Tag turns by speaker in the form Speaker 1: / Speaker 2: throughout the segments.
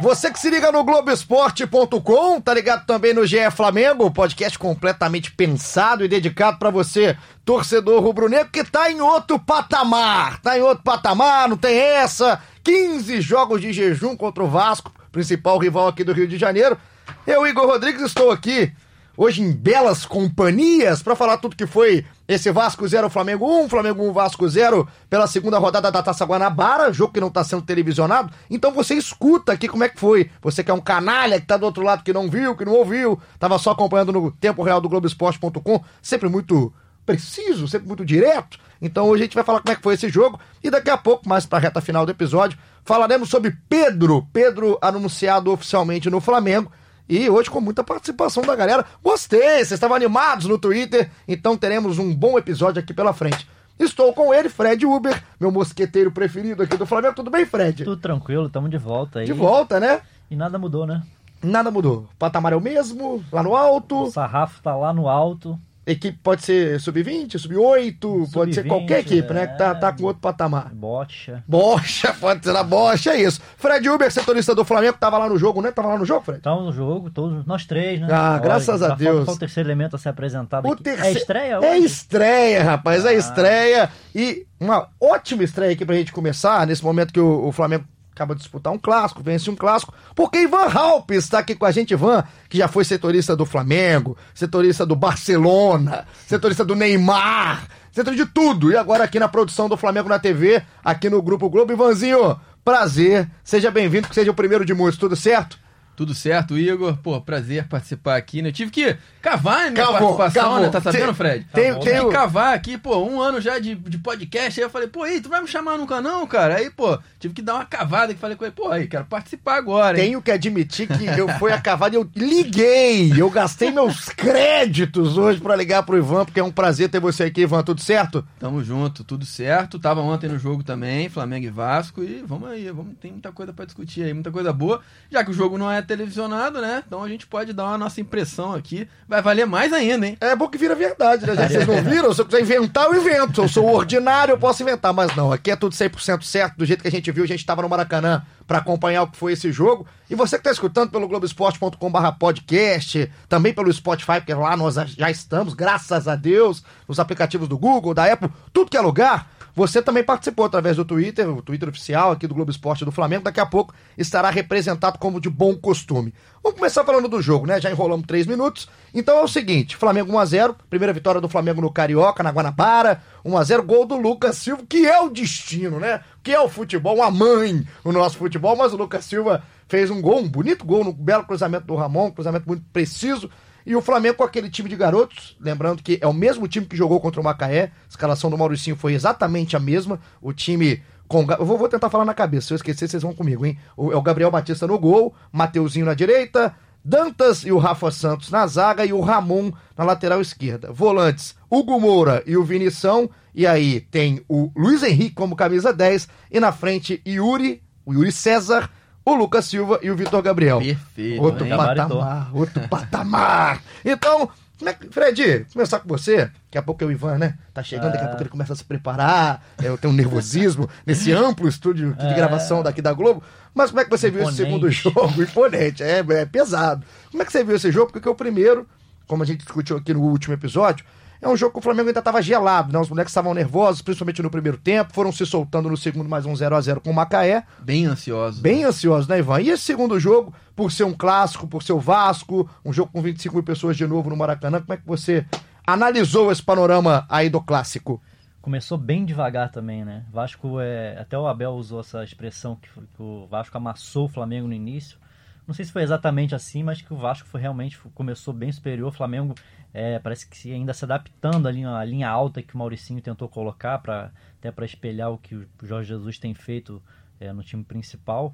Speaker 1: Você que se liga no Globoesporte.com, tá ligado também no GE Flamengo, podcast completamente pensado e dedicado para você, torcedor rubro-negro, que tá em outro patamar. Tá em outro patamar, não tem essa. 15 jogos de jejum contra o Vasco, principal rival aqui do Rio de Janeiro. Eu, Igor Rodrigues, estou aqui hoje em belas companhias para falar tudo que foi esse Vasco 0 Flamengo 1, Flamengo 1 Vasco 0 pela segunda rodada da Taça Guanabara, jogo que não está sendo televisionado. Então você escuta aqui como é que foi. Você que é um canalha que tá do outro lado que não viu, que não ouviu, tava só acompanhando no tempo real do Globoesporte.com, sempre muito preciso, sempre muito direto. Então hoje a gente vai falar como é que foi esse jogo e daqui a pouco, mais para a reta final do episódio, falaremos sobre Pedro, Pedro anunciado oficialmente no Flamengo e hoje com muita participação da galera. Gostei, vocês estavam animados no Twitter, então teremos um bom episódio aqui pela frente. Estou com ele, Fred Uber, meu mosqueteiro preferido aqui do Flamengo. Tudo bem, Fred?
Speaker 2: Tudo tranquilo, estamos de volta aí.
Speaker 1: De volta, né?
Speaker 2: E nada mudou, né?
Speaker 1: Nada mudou. O patamar é o mesmo, lá no alto.
Speaker 2: O sarrafo tá lá no alto.
Speaker 1: Equipe pode ser sub-20, sub-8, sub pode ser qualquer equipe, é... né? Que tá, tá com outro patamar.
Speaker 2: Bocha.
Speaker 1: Bocha, pode ser a bocha, é isso. Fred Uber, setorista do Flamengo, tava lá no jogo, né? Tava lá no jogo, Fred?
Speaker 2: Tava no jogo, todos, nós três, né?
Speaker 1: Ah, Olha, graças a Deus.
Speaker 2: Falta o terceiro elemento a ser apresentado
Speaker 1: o
Speaker 2: aqui.
Speaker 1: Terceiro...
Speaker 2: É estreia
Speaker 1: hoje? É estreia, rapaz, é ah. é estreia. E uma ótima estreia aqui pra gente começar, nesse momento que o, o Flamengo acaba de disputar um clássico, vence um clássico, porque Ivan Halp está aqui com a gente, Ivan, que já foi setorista do Flamengo, setorista do Barcelona, setorista do Neymar, setor de tudo, e agora aqui na produção do Flamengo na TV, aqui no Grupo Globo. Ivanzinho, prazer, seja bem-vindo, que seja o primeiro de muitos, tudo certo?
Speaker 3: Tudo certo, Igor. Pô, prazer participar aqui, né? Eu tive que cavar a minha cavou, participação, cavou. né? Tá sabendo, tem, Fred? Tem, tive que cavar aqui, pô, um ano já de, de podcast. Aí eu falei, pô, aí, tu vai me chamar nunca não, cara? Aí, pô, tive que dar uma cavada que falei com ele, pô, aí, quero participar agora,
Speaker 1: hein? Tenho que admitir que eu fui a cavada e eu liguei. Eu gastei meus créditos hoje para ligar pro Ivan, porque é um prazer ter você aqui, Ivan. Tudo certo?
Speaker 3: Tamo junto, tudo certo. Tava ontem no jogo também, Flamengo e Vasco. E vamos aí, vamos, tem muita coisa para discutir aí, muita coisa boa. Já que o jogo não é televisionado, né? Então a gente pode dar uma nossa impressão aqui. Vai valer mais ainda, hein?
Speaker 1: É bom que vira verdade, né? Já vocês não viram? Se eu quiser inventar, eu invento. Eu sou ordinário, eu posso inventar. Mas não, aqui é tudo 100% certo. Do jeito que a gente viu, a gente estava no Maracanã para acompanhar o que foi esse jogo. E você que está escutando pelo Globoesporte.com/barra podcast, também pelo Spotify, porque lá nós já estamos, graças a Deus, nos aplicativos do Google, da Apple, tudo que é lugar. Você também participou através do Twitter, o Twitter oficial aqui do Globo Esporte do Flamengo. Daqui a pouco estará representado como de bom costume. Vamos começar falando do jogo, né? Já enrolamos três minutos. Então é o seguinte: Flamengo 1x0, primeira vitória do Flamengo no Carioca, na Guanabara. 1x0, gol do Lucas Silva, que é o destino, né? Que é o futebol, a mãe, o nosso futebol. Mas o Lucas Silva fez um gol, um bonito gol, no belo cruzamento do Ramon, um cruzamento muito preciso. E o Flamengo com aquele time de garotos, lembrando que é o mesmo time que jogou contra o Macaé, a escalação do Mauricinho foi exatamente a mesma, o time com... Eu vou, tentar falar na cabeça, se eu esquecer vocês vão comigo, hein? O, é o Gabriel Batista no gol, Mateuzinho na direita, Dantas e o Rafa Santos na zaga e o Ramon na lateral esquerda. Volantes, Hugo Moura e o Vinição, e aí tem o Luiz Henrique como camisa 10, e na frente Yuri, o Yuri César, o Lucas Silva e o Vitor Gabriel.
Speaker 3: Perfeito.
Speaker 1: Outro hein? patamar, outro patamar. Então, é Fred, começar com você. Daqui a pouco é o Ivan, né? Tá chegando, daqui a pouco ele começa a se preparar. Eu tenho um nervosismo nesse amplo estúdio de é. gravação daqui da Globo. Mas como é que você Imponente. viu esse segundo jogo? Imponente, é, é pesado. Como é que você viu esse jogo? Porque o primeiro, como a gente discutiu aqui no último episódio, é um jogo que o Flamengo ainda estava gelado, né? Os moleques estavam nervosos, principalmente no primeiro tempo, foram se soltando no segundo mais um 0 a 0 com o Macaé.
Speaker 3: Bem ansiosos.
Speaker 1: Bem ansiosos, né, Ivan? E esse segundo jogo, por ser um clássico, por ser o Vasco, um jogo com 25 mil pessoas de novo no Maracanã, como é que você analisou esse panorama aí do clássico?
Speaker 2: Começou bem devagar também, né? Vasco é. Até o Abel usou essa expressão que, que o Vasco amassou o Flamengo no início. Não sei se foi exatamente assim, mas que o Vasco foi realmente começou bem superior. O Flamengo é, parece que ainda se adaptando ali à linha alta que o Mauricinho tentou colocar para até para espelhar o que o Jorge Jesus tem feito é, no time principal.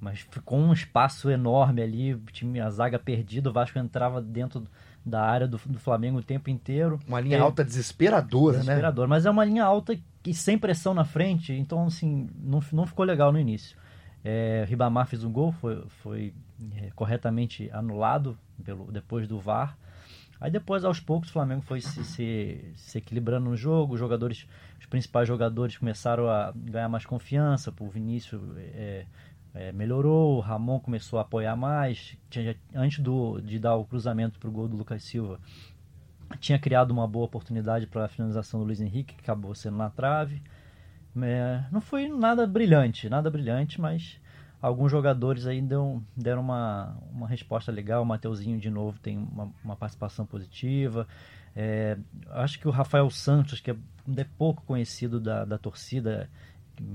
Speaker 2: Mas ficou um espaço enorme ali, o time, a zaga perdida, o Vasco entrava dentro da área do, do Flamengo o tempo inteiro.
Speaker 1: Uma linha é, alta desesperadora,
Speaker 2: desesperadora, né? Desesperadora, mas é uma linha alta que sem pressão na frente, então assim, não, não ficou legal no início. É, Ribamar fez um gol, foi, foi é, corretamente anulado pelo, depois do VAR. Aí depois, aos poucos, o Flamengo foi se, se, se, equilibrando no jogo, os jogadores, os principais jogadores começaram a ganhar mais confiança, o Vinícius é, é, melhorou, o Ramon começou a apoiar mais, tinha, antes do, de dar o cruzamento para o gol do Lucas Silva, tinha criado uma boa oportunidade para a finalização do Luiz Henrique, que acabou sendo na trave. É, não foi nada brilhante, nada brilhante, mas alguns jogadores aí deu, deram uma, uma resposta legal. O Mateuzinho, de novo, tem uma, uma participação positiva. É, acho que o Rafael Santos, que é, é pouco conhecido da, da torcida,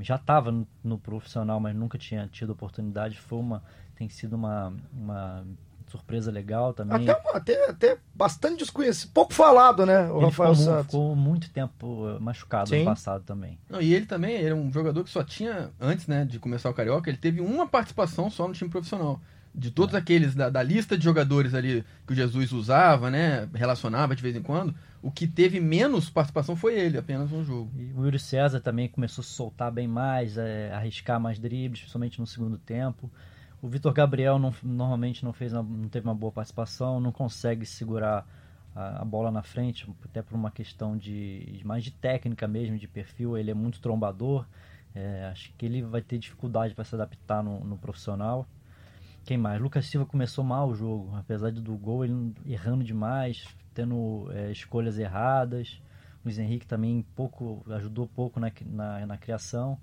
Speaker 2: já estava no, no, profissional, mas nunca tinha tido oportunidade. Foi uma, tem sido uma, uma surpresa legal também.
Speaker 1: Até, até, até bastante desconhecido, pouco falado, né?
Speaker 2: O ele Rafael ficou, Santos. ficou muito tempo eh, machucado Sim. no passado também.
Speaker 3: Não, e ele também era um jogador que só tinha, antes né, de começar o Carioca, ele teve uma participação só no time profissional. De todos é. aqueles, da, da, lista de jogadores ali que o Jesus usava, né? Relacionava de vez em quando, o que teve menos participação foi ele, apenas um jogo.
Speaker 2: E o Yuri César também começou a soltar bem mais, é, arriscar mais dribles, principalmente no segundo tempo. O Vitor Gabriel não, normalmente não, fez, não teve uma boa participação, não consegue segurar a, a, bola na frente, até por uma questão de mais de técnica mesmo, de perfil. Ele é muito trombador. É, acho que ele vai ter dificuldade para se adaptar no, no, profissional. Quem mais? Lucas Silva começou mal o jogo, apesar do gol, ele errando demais, tendo é, escolhas erradas. Luiz Henrique também pouco ajudou pouco na, na, na criação.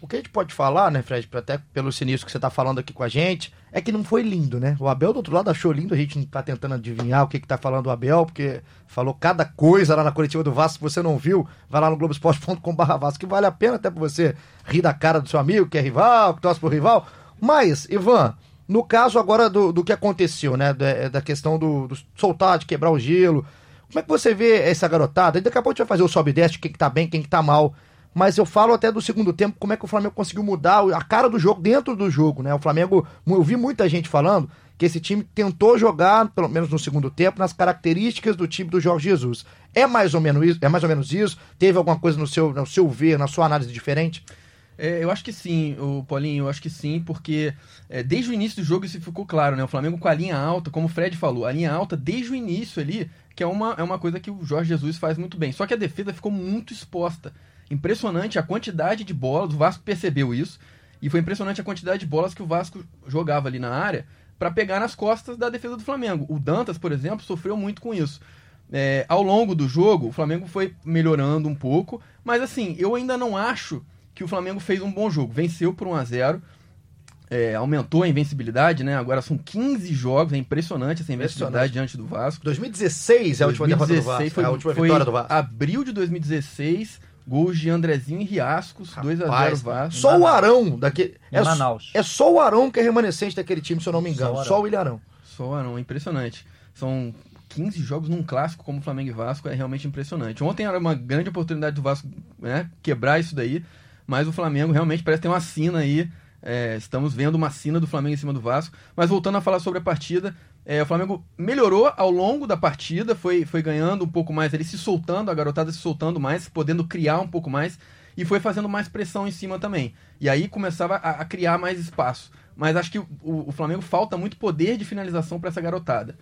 Speaker 1: O que a gente pode falar, né, Fred, até pelo sinistro que você tá falando aqui com a gente, é que não foi lindo, né? O Abel do outro lado achou lindo, a gente não tá tentando adivinhar o que que tá falando o Abel, porque falou cada coisa lá na coletiva do Vasco, se você não viu, vai lá no globoesporte.com.br Vasco, que vale a pena até pra você rir da cara do seu amigo, que é rival, que torce pro rival. Mas, Ivan, no caso agora do, do que aconteceu, né, da, da questão do, do soltar, de quebrar o gelo, como é que você vê essa garotada? Daqui a pouco a gente vai fazer o sobe e desce, quem que tá bem, quem que tá mal mas eu falo até do segundo tempo, como é que o Flamengo conseguiu mudar a cara do jogo dentro do jogo, né? O Flamengo, eu vi muita gente falando que esse time tentou jogar, pelo menos no segundo tempo, nas características do time do Jorge Jesus. É mais ou menos isso? É mais ou menos isso? Teve alguma coisa no seu, no seu ver, na sua análise diferente?
Speaker 3: É, eu acho que sim, o Paulinho, eu acho que sim, porque é, desde o início do jogo isso ficou claro, né? O Flamengo com a linha alta, como o Fred falou, a linha alta desde o início ali, que é uma, é uma coisa que o Jorge Jesus faz muito bem. Só que a defesa ficou muito exposta. Impressionante a quantidade de bolas, o Vasco percebeu isso, e foi impressionante a quantidade de bolas que o Vasco jogava ali na área para pegar nas costas da defesa do Flamengo. O Dantas, por exemplo, sofreu muito com isso. É, ao longo do jogo, o Flamengo foi melhorando um pouco, mas assim, eu ainda não acho que o Flamengo fez um bom jogo. Venceu por 1 a 0 é, aumentou a invencibilidade, né? Agora são 15 jogos, é impressionante essa invencibilidade diante do Vasco.
Speaker 1: 2016 é a última 2016 derrota do Vasco,
Speaker 3: foi, é a última vitória do Vasco. Abril de 2016, Gols de Andrezinho e Riascos, 2x0 Vasco.
Speaker 1: Só o Arão daquele. É, Manaus. é só o Arão que é remanescente daquele time, se eu não me engano. Só o, só o William Arão.
Speaker 3: Só o Arão, impressionante. São 15 jogos num clássico como Flamengo e Vasco, é realmente impressionante. Ontem era uma grande oportunidade do Vasco né, quebrar isso daí, mas o Flamengo realmente parece ter uma sina aí. É, estamos vendo uma sina do Flamengo em cima do Vasco. Mas voltando a falar sobre a partida, é, o Flamengo melhorou ao longo da partida, foi, foi ganhando um pouco mais, ele se soltando, a garotada se soltando mais, podendo criar um pouco mais e foi fazendo mais pressão em cima também. E aí começava a, a criar mais espaço. Mas acho que o, o, Flamengo falta muito poder de finalização para essa garotada.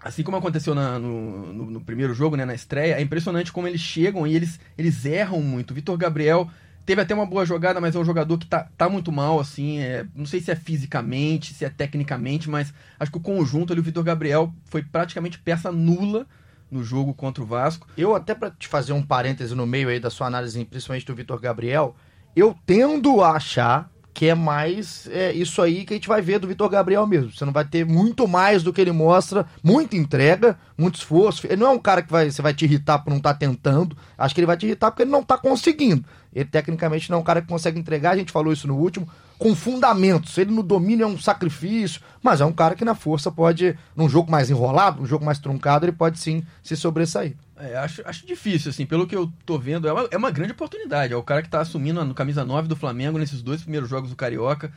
Speaker 3: Assim como aconteceu na, no, no, no, primeiro jogo, né, na estreia, é impressionante como eles chegam e eles, eles erram muito. Vitor Gabriel Teve até uma boa jogada, mas é um jogador que tá, tá muito mal, assim. É, não sei se é fisicamente, se é tecnicamente, mas acho que o conjunto ali, o Vitor Gabriel, foi praticamente peça nula no jogo contra o Vasco.
Speaker 1: Eu, até para te fazer um parêntese no meio aí da sua análise, principalmente do Vitor Gabriel, eu tendo a achar que é mais é, isso aí que a gente vai ver do Vitor Gabriel mesmo. Você não vai ter muito mais do que ele mostra, muita entrega, muito esforço. Ele não é um cara que vai, você vai te irritar por não estar tá tentando. Acho que ele vai te irritar porque ele não está conseguindo. Ele tecnicamente não é um cara que consegue entregar, a gente falou isso no último, com fundamentos. Ele no domínio é um sacrifício, mas é um cara que na força pode, num jogo mais enrolado, num jogo mais truncado, ele pode sim se sobressair.
Speaker 3: É, acho, acho difícil, assim, pelo que eu tô vendo, é uma, é uma grande oportunidade. É o cara que tá assumindo no camisa 9 do Flamengo nesses dois primeiros jogos do Carioca.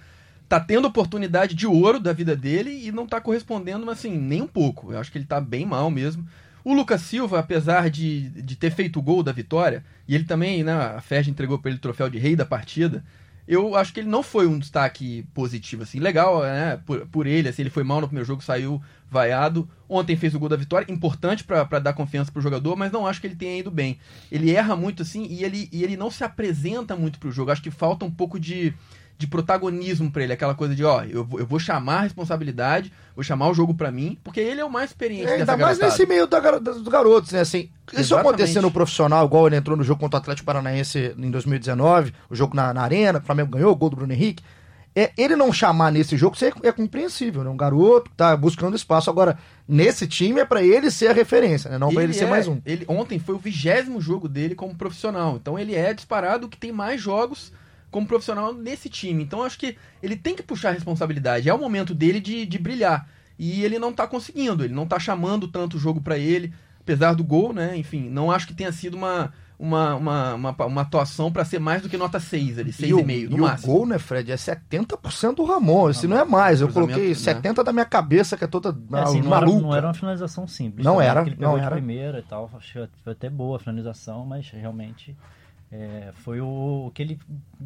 Speaker 3: tá tendo oportunidade de ouro da vida dele e não tá correspondendo, assim, nem um pouco. Eu acho que ele tá bem mal mesmo. O Lucas Silva, apesar de, de ter feito o gol da vitória, e ele também, né, a Ferdi entregou para ele o troféu de rei da partida, eu acho que ele não foi um destaque positivo, assim, legal, né, por, por ele, assim, ele foi mal no primeiro jogo, saiu vaiado, ontem fez o gol da vitória, importante para dar confiança pro jogador, mas não acho que ele tenha ido bem. Ele erra muito, assim, e ele, e ele não se apresenta muito pro jogo, acho que falta um pouco de de protagonismo para ele, aquela coisa de, ó, eu, eu vou chamar a responsabilidade, vou chamar o jogo para mim, porque ele é o mais experiente é,
Speaker 1: Ainda mais nesse meio da, dos garotos, né, assim, isso acontecer no profissional, igual ele entrou no jogo contra o Atlético Paranaense em 2019, o jogo na, na Arena, o Flamengo ganhou, o gol do Bruno Henrique, é, ele não chamar nesse jogo é, é compreensível, né? Um garoto que tá buscando espaço. Agora, nesse time é para ele ser a referência, né? Não para ele ser
Speaker 3: é,
Speaker 1: mais um.
Speaker 3: Ele, ontem foi o vigésimo jogo dele como profissional. Então ele é disparado que tem mais jogos como profissional nesse time. Então acho que ele tem que puxar a responsabilidade. É o momento dele de, de brilhar. E ele não tá conseguindo, ele não tá chamando tanto o jogo para ele, apesar do gol, né? Enfim, não acho que tenha sido uma, uma, uma, uma, uma atuação para ser mais do que nota 6 ali, 6,5 no
Speaker 1: e
Speaker 3: máximo.
Speaker 1: o gol, né, Fred, é 70% do Ramon, se não é mais. Eu coloquei né? 70 da minha cabeça, que é toda
Speaker 2: é, assim, não Era, não era uma finalização simples.
Speaker 1: Não era, não
Speaker 2: era. primeira e tal, achei até boa a finalização, mas realmente é, foi o, que ele.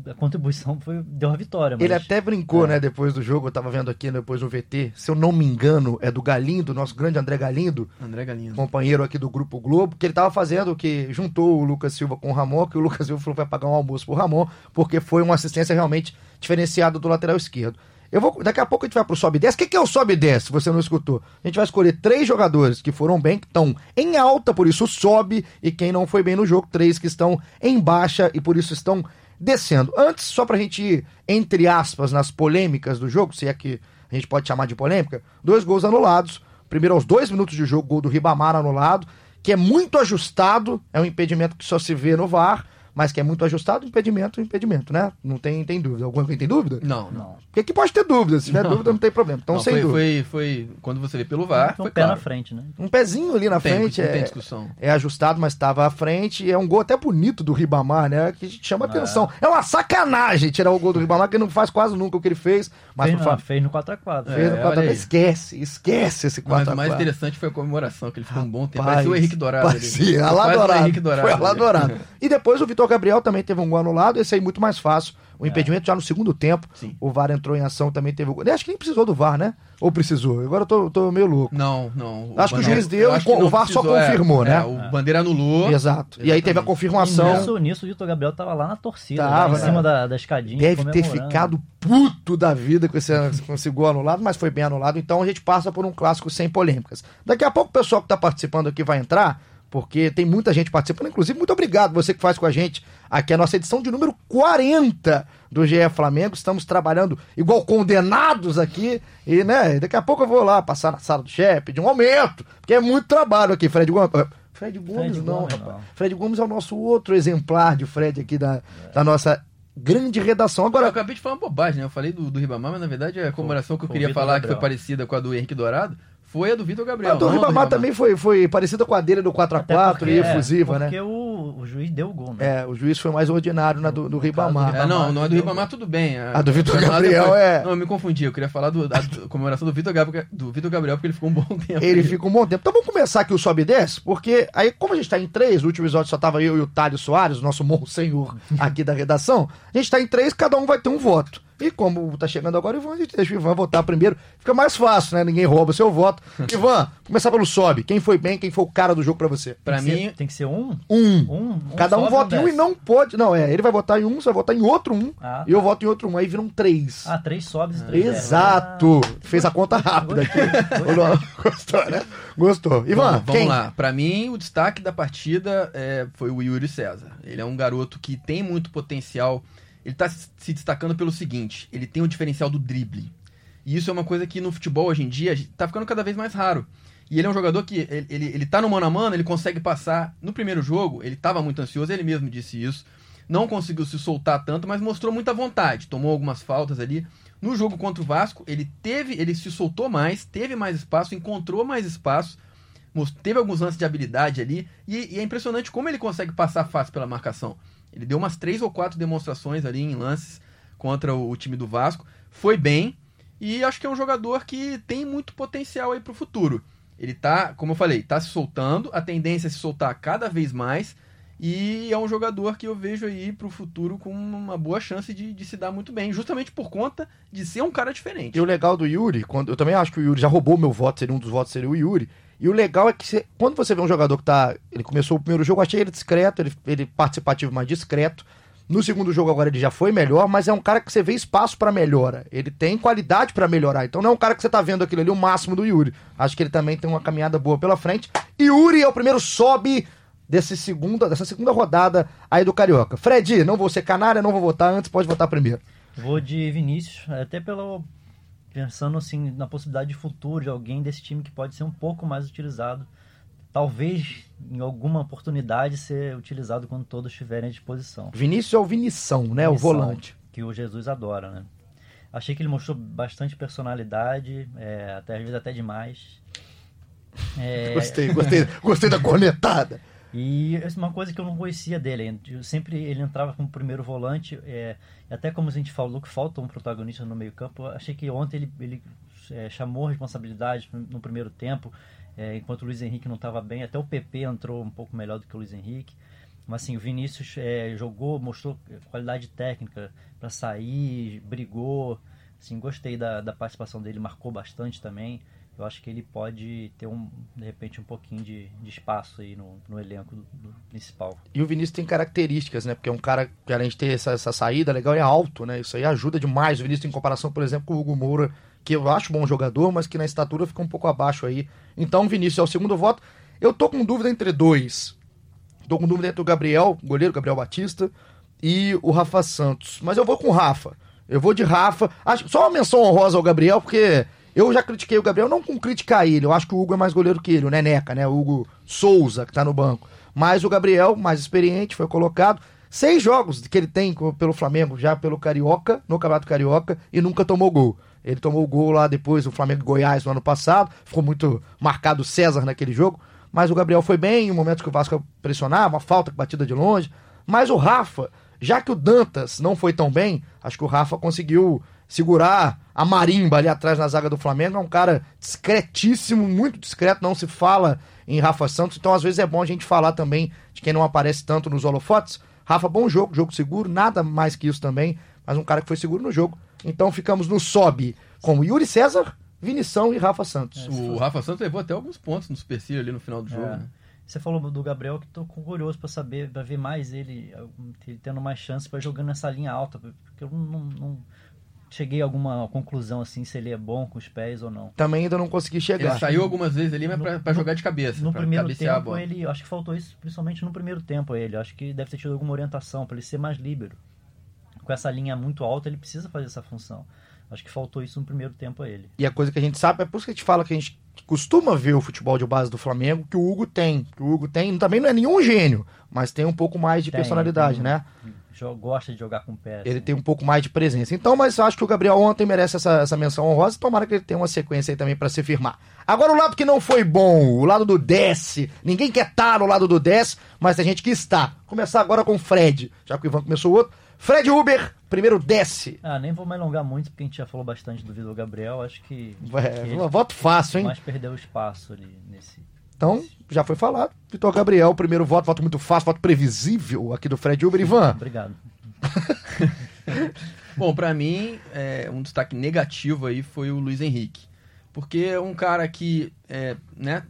Speaker 2: A contribuição foi, deu a vitória. Mas,
Speaker 1: ele até brincou, é. né, depois do jogo, eu tava vendo aqui depois no VT, se eu não me engano, é do Galindo, nosso grande André Galindo.
Speaker 3: André Galindo.
Speaker 1: Companheiro aqui do Grupo Globo, que ele tava fazendo que juntou o Lucas Silva com o Ramon, que o Lucas Silva falou que vai pagar um almoço pro Ramon, porque foi uma assistência realmente diferenciada do lateral esquerdo. Eu vou, daqui a pouco a gente vai pro sobe e desce. O que, que é o sobe e desce, se você não escutou? A gente vai escolher três jogadores que foram bem, que estão em alta, por isso sobe, e quem não foi bem no jogo, três que estão em baixa e por isso estão descendo. Antes, só pra gente ir, entre aspas, nas polêmicas do jogo, se é que a gente pode chamar de polêmica, dois gols anulados. Primeiro, aos dois minutos de jogo, gol do Ribamar anulado, que é muito ajustado, é um impedimento que só se vê no VAR mas que é muito ajustado, impedimento, impedimento, né? Não tem, tem dúvida. Alguém tem dúvida?
Speaker 3: Não, não.
Speaker 1: Porque aqui pode ter dúvida. Se tiver não. dúvida, não tem problema. Então, não, sem
Speaker 3: foi,
Speaker 1: dúvida.
Speaker 3: Foi, foi, quando você vê pelo VAR,
Speaker 2: um
Speaker 3: foi
Speaker 2: pé
Speaker 3: claro.
Speaker 2: na frente, né?
Speaker 1: Um pezinho ali na
Speaker 3: tem,
Speaker 1: frente.
Speaker 3: Não
Speaker 1: é,
Speaker 3: tem discussão.
Speaker 1: É ajustado, mas estava à frente. É um gol até bonito do Ribamar, né? Que chama é. atenção. É uma sacanagem tirar o gol do Ribamar, que não faz quase nunca o que ele fez. Mas
Speaker 2: fez, não, fez no 4x4.
Speaker 1: Fez é, no 4x4. Esquece, esquece esse 4x4. Mas
Speaker 3: o mais interessante foi a comemoração, que ele ficou um bom tempo. Parecia o Henrique Dourado.
Speaker 1: Parecia, ali. lá Dourado. Henrique Dourado. Foi lá Dourado. e depois o Vitor Gabriel também teve um gol anulado. Esse aí muito mais fácil. O é. impedimento já no segundo tempo. Sim. O VAR entrou em ação, também teve o gol. Acho que nem precisou do VAR, né? Ou precisou? Agora eu tô, tô meio louco.
Speaker 3: Não, não.
Speaker 1: Acho que o juiz deu, o, VAR precisou, só confirmou, é, né? É,
Speaker 3: o Bandeira anulou.
Speaker 1: Exato. Exatamente. E aí teve a confirmação.
Speaker 2: nisso, nisso o Vitor Gabriel tava lá na torcida, tava, lá em né? cima da, da escadinha.
Speaker 1: Deve ter ficado puto da vida com esse, com esse gol anulado, mas foi bem anulado. Então a gente passa por um clássico sem polêmicas. Daqui a pouco o pessoal que tá participando aqui vai entrar porque tem muita gente participando. Inclusive, muito obrigado você que faz com a gente aqui a nossa edição de número 40 do GE Flamengo. Estamos trabalhando igual condenados aqui. E, né, daqui a pouco eu vou lá passar na sala do chefe, pedir um aumento, porque é muito trabalho aqui, Fred Gomes. Fred Gomes, Fred não, Gomes, rapaz. Não. Fred Gomes é o nosso outro exemplar de Fred aqui da, é. da nossa grande redação. Agora,
Speaker 3: eu acabei de falar uma bobagem, né? Eu falei do, do Ribamar, mas na verdade a comemoração que eu queria falar, que foi parecida com a do Henrique Dourado, foi a do Vitor Gabriel. A
Speaker 1: do Ribamar também foi, foi parecida com a dele do 4x4 e efusiva,
Speaker 2: é,
Speaker 1: né?
Speaker 2: Porque o, o, juiz deu o gol, né?
Speaker 1: É, o juiz foi mais ordinário na do, do Ribamar.
Speaker 3: É, não, não é do Ribamar, tudo bem.
Speaker 1: A, a do Vitor Gabriel é.
Speaker 3: Não, eu me confundi. Eu queria falar do, da comemoração do Vitor Gabriel, do Vitor Gabriel, porque ele ficou um bom tempo.
Speaker 1: Ele fica um bom tempo. Então vamos começar aqui o Sobe e Desce, porque aí, como a gente tá em três, no último episódio só tava eu e o Thales Soares, o nosso monsenhor aqui da redação, a gente tá em três, cada um vai ter um voto. E como tá chegando agora, Ivan, a gente deixa o Ivan votar primeiro. Fica mais fácil, né? Ninguém rouba o seu voto. Ivan, começar pelo sobe. Quem foi bem, quem foi o cara do jogo para você?
Speaker 2: Para mim, ser, tem que ser um?
Speaker 1: Um. um, um Cada um vota em um e não pode. Não, é, ele vai votar em um, você vai votar em outro um. Ah, e eu tá. voto em outro um. Aí viram três.
Speaker 2: Ah, três sobes e três
Speaker 1: Exato. Ah, Fez a conta rápida aqui. Gostou, né? Gostou. Ivan,
Speaker 3: vamos quem? lá. Para mim, o destaque da partida é, foi o Yuri César. Ele é um garoto que tem muito potencial ele está se destacando pelo seguinte: ele tem o diferencial do drible. E isso é uma coisa que no futebol hoje em dia está ficando cada vez mais raro. E ele é um jogador que ele, ele, ele tá no mano a mano, ele consegue passar. No primeiro jogo, ele estava muito ansioso, ele mesmo disse isso. Não conseguiu se soltar tanto, mas mostrou muita vontade. Tomou algumas faltas ali. No jogo contra o Vasco, ele teve, ele se soltou mais, teve mais espaço, encontrou mais espaço, teve alguns lances de habilidade ali. E, e é impressionante como ele consegue passar fácil pela marcação. Ele deu umas três ou quatro demonstrações ali em lances contra o, o time do Vasco. Foi bem e acho que é um jogador que tem muito potencial aí pro futuro. Ele tá, como eu falei, tá se soltando, a tendência é se soltar cada vez mais. E é um jogador que eu vejo aí pro futuro com uma boa chance de, de, se dar muito bem, justamente por conta de ser um cara diferente.
Speaker 1: E o legal do Yuri, quando, eu também acho que o Yuri já roubou meu voto, seria um dos votos seria o Yuri. E o legal é que você, quando você vê um jogador que tá. Ele começou o primeiro jogo, achei ele discreto, ele, ele participativo, mais discreto. No segundo jogo agora ele já foi melhor, mas é um cara que você vê espaço para melhora. Ele tem qualidade para melhorar. Então não é um cara que você tá vendo aquilo ali o máximo do Yuri. Acho que ele também tem uma caminhada boa pela frente. Yuri é o primeiro sobe desse segunda, dessa segunda rodada aí do Carioca. Fred, não vou ser canária, não vou votar antes, pode votar primeiro.
Speaker 2: Vou de Vinícius, até pelo pensando assim na possibilidade de futuro de alguém desse time que pode ser um pouco mais utilizado. Talvez em alguma oportunidade ser utilizado quando todos estiverem à disposição.
Speaker 1: Vinícius é o Vinição, né? Vinição, o volante.
Speaker 2: Que o Jesus adora, né? Achei que ele mostrou bastante personalidade, é, até às vezes até demais.
Speaker 1: É... Gostei, gostei, gostei da cornetada.
Speaker 2: E é uma coisa que eu não conhecia dele, eu sempre ele entrava como primeiro volante, é, até como a gente falou que falta um protagonista no meio campo, achei que ontem ele, ele é, chamou responsabilidade no primeiro tempo, é, enquanto o Luiz Henrique não estava bem, até o PP entrou um pouco melhor do que o Luiz Henrique, mas assim, o Vinícius é, jogou, mostrou qualidade técnica para sair, brigou, assim, gostei da, da participação dele, marcou bastante também, eu acho que ele pode ter um, de repente, um pouquinho de, de espaço aí no, no elenco do, do, principal.
Speaker 1: E o Vinícius tem características, né? Porque é um cara que, além de ter essa, essa saída legal, é alto, né? Isso aí ajuda demais o Vinícius em comparação, por exemplo, com o Hugo Moura, que eu acho bom jogador, mas que na estatura fica um pouco abaixo aí. Então, o Vinícius é o segundo voto. Eu tô com dúvida entre dois. Tô com dúvida entre o Gabriel, goleiro Gabriel Batista, e o Rafa Santos. Mas eu vou com o Rafa. Eu vou de Rafa. Acho, só uma menção honrosa ao Gabriel, porque eu já critiquei o Gabriel, não com criticar ele, eu acho que o Hugo é mais goleiro que ele, o Neneca, né? O Hugo Souza, que tá no banco. Mas o Gabriel, mais experiente, foi colocado. Seis jogos que ele tem pelo Flamengo, já pelo Carioca, no Campeonato Carioca, e nunca tomou gol. Ele tomou o gol lá depois do Flamengo Goiás no ano passado, ficou muito marcado César naquele jogo. Mas o Gabriel foi bem, em momentos que o Vasco pressionava, uma falta, batida de longe. Mas o Rafa, já que o Dantas não foi tão bem, acho que o Rafa conseguiu segurar a marimba ali atrás na zaga do Flamengo. É um cara discretíssimo, muito discreto, não se fala em Rafa Santos. Então, às vezes, é bom a gente falar também de quem não aparece tanto nos holofotes. Rafa, bom jogo, jogo seguro, nada mais que isso também, mas um cara que foi seguro no jogo. Então, ficamos no sobe com Yuri César, Vinição e Rafa Santos.
Speaker 3: É, o Rafa Santos levou até alguns pontos no supercílio ali no final do jogo, é. né?
Speaker 2: Você falou do Gabriel que tô curioso para saber, para ver mais ele, ele tendo mais chance para jogando nessa linha alta, porque eu não, não, cheguei a alguma conclusão assim se ele é bom com os pés ou não.
Speaker 1: Também ainda não consegui chegar.
Speaker 3: Ele saiu algumas vezes ali, mas para jogar de cabeça.
Speaker 2: No primeiro tempo ele, acho que faltou isso, principalmente no primeiro tempo ele. Acho que deve ter tido alguma orientação para ele ser mais líbero. Com essa linha muito alta ele precisa fazer essa função. Acho que faltou isso no primeiro tempo a ele.
Speaker 1: E a coisa que a gente sabe é por isso que a gente fala que a gente costuma ver o futebol de base do Flamengo que o Hugo tem. Que o Hugo tem, também não é nenhum gênio, mas tem um pouco mais de tem, personalidade, tem, né?
Speaker 2: Gosta de jogar com pés.
Speaker 1: Ele né? tem um pouco mais de presença. Então, mas eu acho que o Gabriel ontem merece essa, essa menção honrosa. Tomara que ele tenha uma sequência aí também para se firmar. Agora o lado que não foi bom, o lado do desce. Ninguém quer estar tá no lado do desce, mas tem gente que está. Começar agora com o Fred, já que o Ivan começou o outro. Fred Uber, primeiro desce.
Speaker 2: Ah, nem vou me alongar muito, porque a gente já falou bastante do Vitor Gabriel. Acho que.
Speaker 1: É, que voto fácil, hein?
Speaker 2: Mas perdeu espaço ali nesse.
Speaker 1: Então, já foi falado. Vitor Gabriel, primeiro voto, voto muito fácil, voto previsível aqui do Fred Uber. Ivan.
Speaker 2: Obrigado.
Speaker 3: Bom, para mim, é, um destaque negativo aí foi o Luiz Henrique. Porque é um cara que, é, né,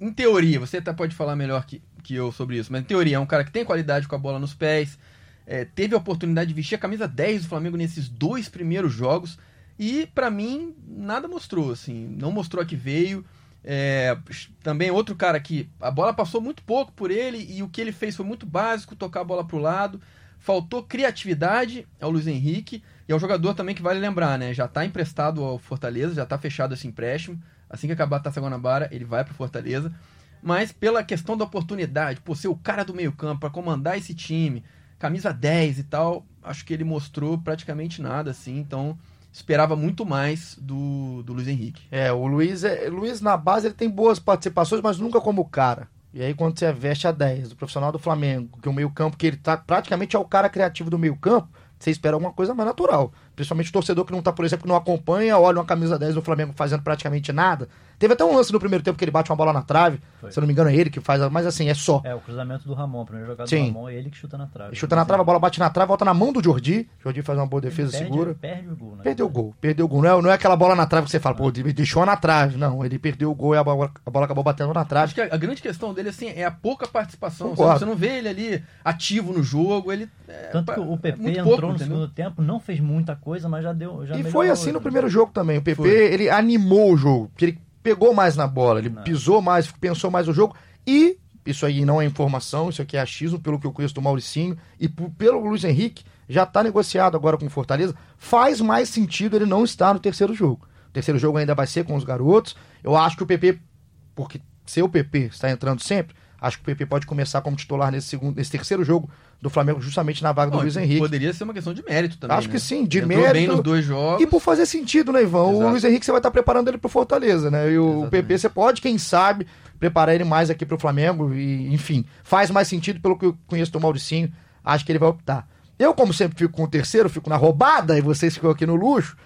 Speaker 3: em teoria, você até pode falar melhor que, que eu sobre isso, mas em teoria é um cara que tem qualidade com a bola nos pés, é, teve a oportunidade de vestir a camisa 10 do Flamengo nesses dois primeiros jogos, e para mim, nada mostrou, assim, não mostrou a que veio. É, também outro cara que a bola passou muito pouco por ele e o que ele fez foi muito básico, tocar a bola para o lado. Faltou criatividade ao Luiz Henrique e é um jogador também que vale lembrar, né? Já está emprestado ao Fortaleza, já está fechado esse empréstimo. Assim que acabar a Taça Guanabara, ele vai para o Fortaleza. Mas pela questão da oportunidade, por ser o cara do meio-campo para comandar esse time, camisa 10 e tal, acho que ele mostrou praticamente nada assim, então esperava muito mais do, do Luiz Henrique.
Speaker 1: É, o Luiz, é, Luiz na base ele tem boas participações, mas nunca como cara. E aí quando você veste a 10 do profissional do Flamengo, que é o meio campo, que ele tá praticamente é o cara criativo do meio campo, você espera alguma coisa mais natural. Principalmente o torcedor que não tá, por exemplo, que não acompanha, olha uma camisa 10 do Flamengo fazendo praticamente nada. Teve até um lance no primeiro tempo que ele bate uma bola na trave. Foi. Se eu não me engano, é ele que faz, mas assim, é só.
Speaker 2: É, o cruzamento do Ramon, o primeiro jogador Sim. do Ramon, é ele que chuta na trave. Ele
Speaker 1: chuta na trave, a bola bate na trave, volta na mão do Jordi. Jordi faz uma boa defesa
Speaker 2: ele
Speaker 1: segura.
Speaker 2: Perde o gol, né?
Speaker 1: Perdeu o gol, perdeu o gol. Não é, não é aquela bola na trave que você fala, pô, deixou na trave. Não, ele perdeu o gol e a bola, a bola acabou batendo na trave. Acho
Speaker 3: que a, a grande questão dele, assim, é a pouca participação. Você não vê ele ali ativo no jogo, ele.
Speaker 2: É, Tanto que o PP é entrou pouco, no entendeu? segundo tempo, não fez muita coisa, mas já deu. Já
Speaker 1: e foi assim no primeiro jogo também. O PP, foi. ele animou o jogo. Porque ele pegou mais na bola, ele não. pisou mais, pensou mais o jogo. E, isso aí não é informação, isso aqui é achismo, pelo que eu conheço do Mauricinho, e pelo Luiz Henrique, já está negociado agora com o Fortaleza. Faz mais sentido ele não estar no terceiro jogo. O terceiro jogo ainda vai ser com os garotos. Eu acho que o PP, porque se o PP está entrando sempre, acho que o PP pode começar como titular nesse, segundo, nesse terceiro jogo do Flamengo, justamente na vaga do Luiz Henrique.
Speaker 3: Poderia ser uma questão de mérito também.
Speaker 1: Acho
Speaker 3: né?
Speaker 1: que sim, de Entrou mérito. bem
Speaker 3: nos dois jogos.
Speaker 1: E por fazer sentido, né, Ivan? Exato. O Luiz Henrique você vai estar preparando ele pro Fortaleza, né? E o Exatamente. PP você pode, quem sabe, preparar ele mais aqui pro Flamengo. E, enfim, faz mais sentido pelo que eu conheço do Mauricinho. Acho que ele vai optar. Eu, como sempre, fico com o terceiro, fico na roubada, e vocês ficam aqui no luxo.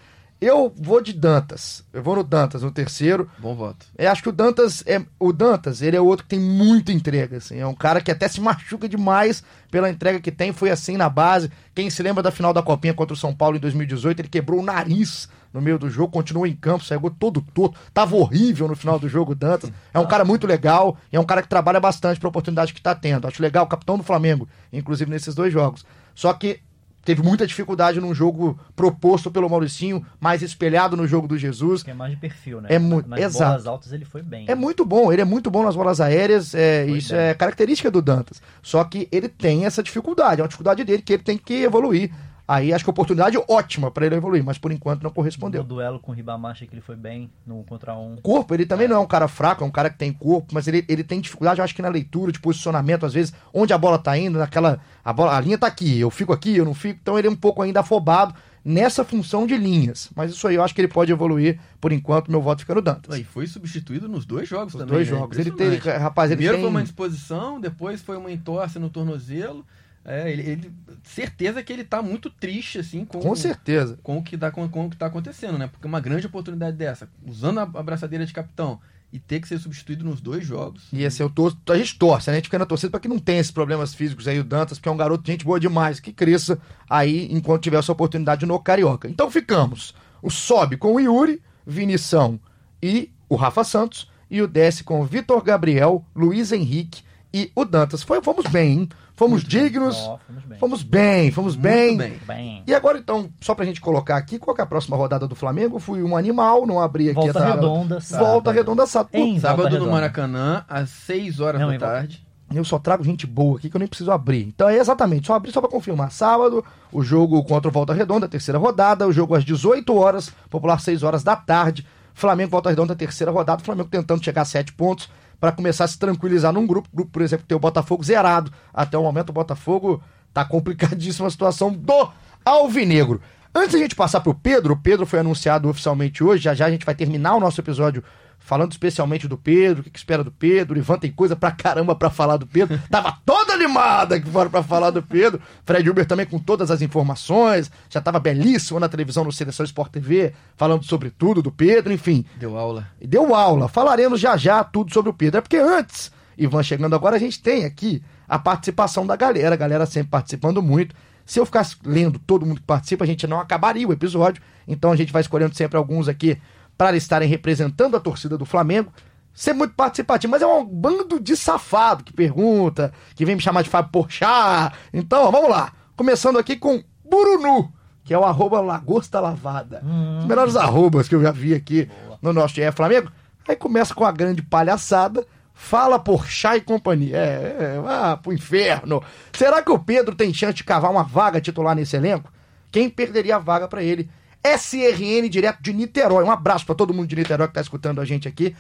Speaker 1: Eu vou de Dantas. Eu vou no Dantas, no terceiro.
Speaker 3: Bom voto.
Speaker 1: Eu acho que o Dantas é o Dantas, ele é outro que tem muita entrega, assim. É um cara que até se machuca demais pela entrega que tem, foi assim na base. Quem se lembra da final da Copinha contra o São Paulo em 2018, ele quebrou o nariz no meio do jogo, continuou em campo, saiu todo torto. Tava horrível no final do jogo o Dantas. É um cara muito legal e é um cara que trabalha bastante para a oportunidade que tá tendo. Acho legal, capitão do Flamengo, inclusive nesses dois jogos. Só que teve muita dificuldade num jogo proposto pelo Mauricinho, mais espelhado no jogo do Jesus.
Speaker 2: Que é mais de perfil, né?
Speaker 1: É muito, nas exato. bolas
Speaker 2: altas ele foi bem.
Speaker 1: É né? muito bom, ele é muito bom nas bolas aéreas, é, isso bem. é característica do Dantas. Só que ele tem essa dificuldade, é uma dificuldade dele que ele tem que evoluir. Aí acho que a oportunidade ótima para ele evoluir, mas por enquanto não correspondeu.
Speaker 2: No duelo com o Ribamar, que ele foi bem no contra um.
Speaker 1: Corpo, ele também é. não é um cara fraco, é um cara que tem corpo, mas ele, ele tem dificuldade, eu acho que na leitura de posicionamento, às vezes, onde a bola tá indo, naquela. A, bola, a linha tá aqui, eu fico aqui, eu não fico, então ele é um pouco ainda afobado nessa função de linhas. Mas isso aí eu acho que ele pode evoluir. Por enquanto, meu voto fica no Dantas.
Speaker 3: E foi substituído nos dois jogos
Speaker 1: Os
Speaker 3: também.
Speaker 1: Dois
Speaker 3: né?
Speaker 1: jogos. Ele teve, rapaz, ele
Speaker 3: Primeiro
Speaker 1: tem...
Speaker 3: foi uma disposição, depois foi uma entorse no tornozelo. É, ele, ele, certeza que ele tá muito triste, assim, com,
Speaker 1: com certeza.
Speaker 3: Com o, que tá, com, com o que tá acontecendo, né? Porque uma grande oportunidade dessa, usando a, a braçadeira de capitão e ter que ser substituído nos dois jogos.
Speaker 1: E assim, eu torço, a gente torce, né? A gente fica na torcida para que não tenha esses problemas físicos aí, o Dantas, que é um garoto de gente boa demais, que cresça aí enquanto tiver essa oportunidade no Carioca. Então ficamos. O sobe com o Yuri, Vinição e o Rafa Santos, e o desce com o Vitor Gabriel, Luiz Henrique e o Dantas. Foi, fomos bem, hein? Fomos Muito dignos. Oh, fomos, bem. fomos bem, fomos bem. bem. E agora, então, só pra gente colocar aqui, qual é a próxima rodada do Flamengo? Fui um animal, não abri aqui
Speaker 2: Volta
Speaker 1: a
Speaker 2: redonda,
Speaker 1: sábado. Volta redonda, sábado.
Speaker 3: Em sábado no Maracanã, às 6 horas não, da tarde.
Speaker 1: Eu só trago gente boa aqui que eu nem preciso abrir. Então é exatamente, só abrir só para confirmar. Sábado, o jogo contra o Volta Redonda, terceira rodada. O jogo às 18 horas, popular 6 horas da tarde. Flamengo Volta Redonda, terceira rodada. Flamengo tentando chegar a 7 pontos para começar a se tranquilizar num grupo. Grupo, por exemplo, tem o Botafogo zerado. Até o momento o Botafogo tá complicadíssima a situação do Alvinegro. Antes da gente passar pro Pedro, o Pedro foi anunciado oficialmente hoje, já já a gente vai terminar o nosso episódio falando especialmente do Pedro, o que, que espera do Pedro. O Ivan tem coisa pra caramba pra falar do Pedro. Tava toda animada que foram pra falar do Pedro. Fred Uber também com todas as informações. Já tava belíssimo na televisão no Seleção Sport TV, falando sobre tudo do Pedro, enfim.
Speaker 3: Deu aula.
Speaker 1: Deu aula. Falaremos já já tudo sobre o Pedro. É porque antes, Ivan chegando agora, a gente tem aqui a participação da galera. A galera sempre participando muito. Se eu ficasse lendo todo mundo que participa, a gente não acabaria o episódio. Então a gente vai escolhendo sempre alguns aqui para estarem representando a torcida do Flamengo. Ser muito participativo, mas é um bando de safado que pergunta, que vem me chamar de Fábio Porchat. Então, ó, vamos lá. Começando aqui com Burunu, que é o arroba Lagosta Lavada. Hum. Os melhores arrobas que eu já vi aqui Boa. no nosso GE Flamengo. Aí começa com a grande palhaçada. Fala por chá e companhia. É, é, ah, pro inferno. Será que o Pedro tem chance de cavar uma vaga titular nesse elenco? Quem perderia a vaga para ele SRN direto de Niterói. Um abraço para todo mundo de Niterói que tá escutando a gente aqui.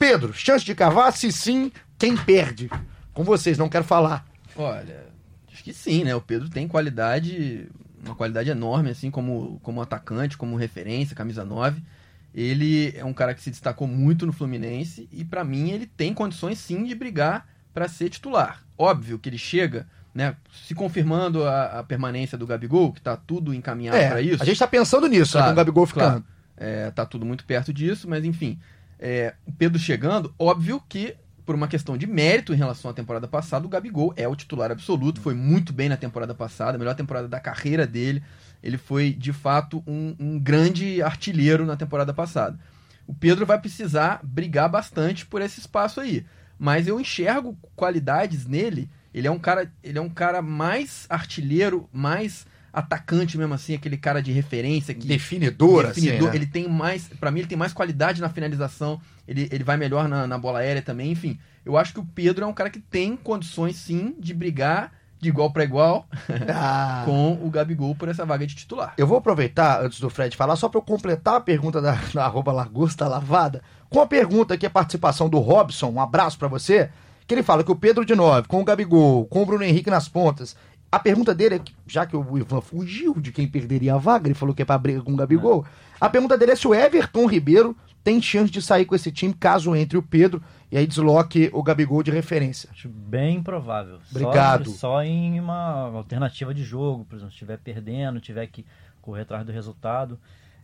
Speaker 1: Pedro, chance de cavar? Se sim, quem perde? Com vocês, não quero falar.
Speaker 3: Olha, acho que sim, né? O Pedro tem qualidade, uma qualidade enorme, assim, como, como atacante, como referência, camisa 9. Ele é um cara que se destacou muito no Fluminense e, para mim, ele tem condições sim de brigar para ser titular. Óbvio que ele chega né, se confirmando a, a, permanência do Gabigol, que tá tudo encaminhado é, para isso.
Speaker 1: A gente tá pensando nisso, claro, né, com o Gabigol ficando. Claro,
Speaker 3: é, tá tudo muito perto disso, mas enfim. É, Pedro chegando, óbvio que por uma questão de mérito em relação à temporada passada, o Gabigol é o titular absoluto, foi muito bem na temporada passada, a melhor temporada da carreira dele. Ele foi, de fato, um, um grande artilheiro na temporada passada. O Pedro vai precisar brigar bastante por esse espaço aí. Mas eu enxergo qualidades nele. Ele é um cara, ele é um cara mais artilheiro, mais atacante mesmo assim, aquele cara de referência que
Speaker 1: definidor, definidor
Speaker 3: assim, né? ele tem mais, para mim ele tem mais qualidade na finalização, ele, ele vai melhor na, na bola aérea também, enfim. Eu acho que o Pedro é um cara que tem condições sim de brigar de igual para igual ah. com o Gabigol por essa vaga de titular.
Speaker 1: Eu vou aproveitar, antes do Fred falar, só para eu completar a pergunta da, da arroba Lagosta Lavada, com a pergunta aqui, a participação do Robson, um abraço para você, que ele fala que o Pedro de 9, com o Gabigol, com o Bruno Henrique nas pontas, a pergunta dele é, já que o Ivan fugiu de quem perderia a vaga, ele falou que é pra briga com o Gabigol, a pergunta dele é se o Everton Ribeiro tem chance de sair com esse time caso entre o Pedro e aí desloque o Gabigol de referência.
Speaker 2: Acho bem provável.
Speaker 1: Obrigado.
Speaker 2: Só, só em uma alternativa de jogo, por exemplo, se estiver perdendo, tiver que correr atrás do resultado.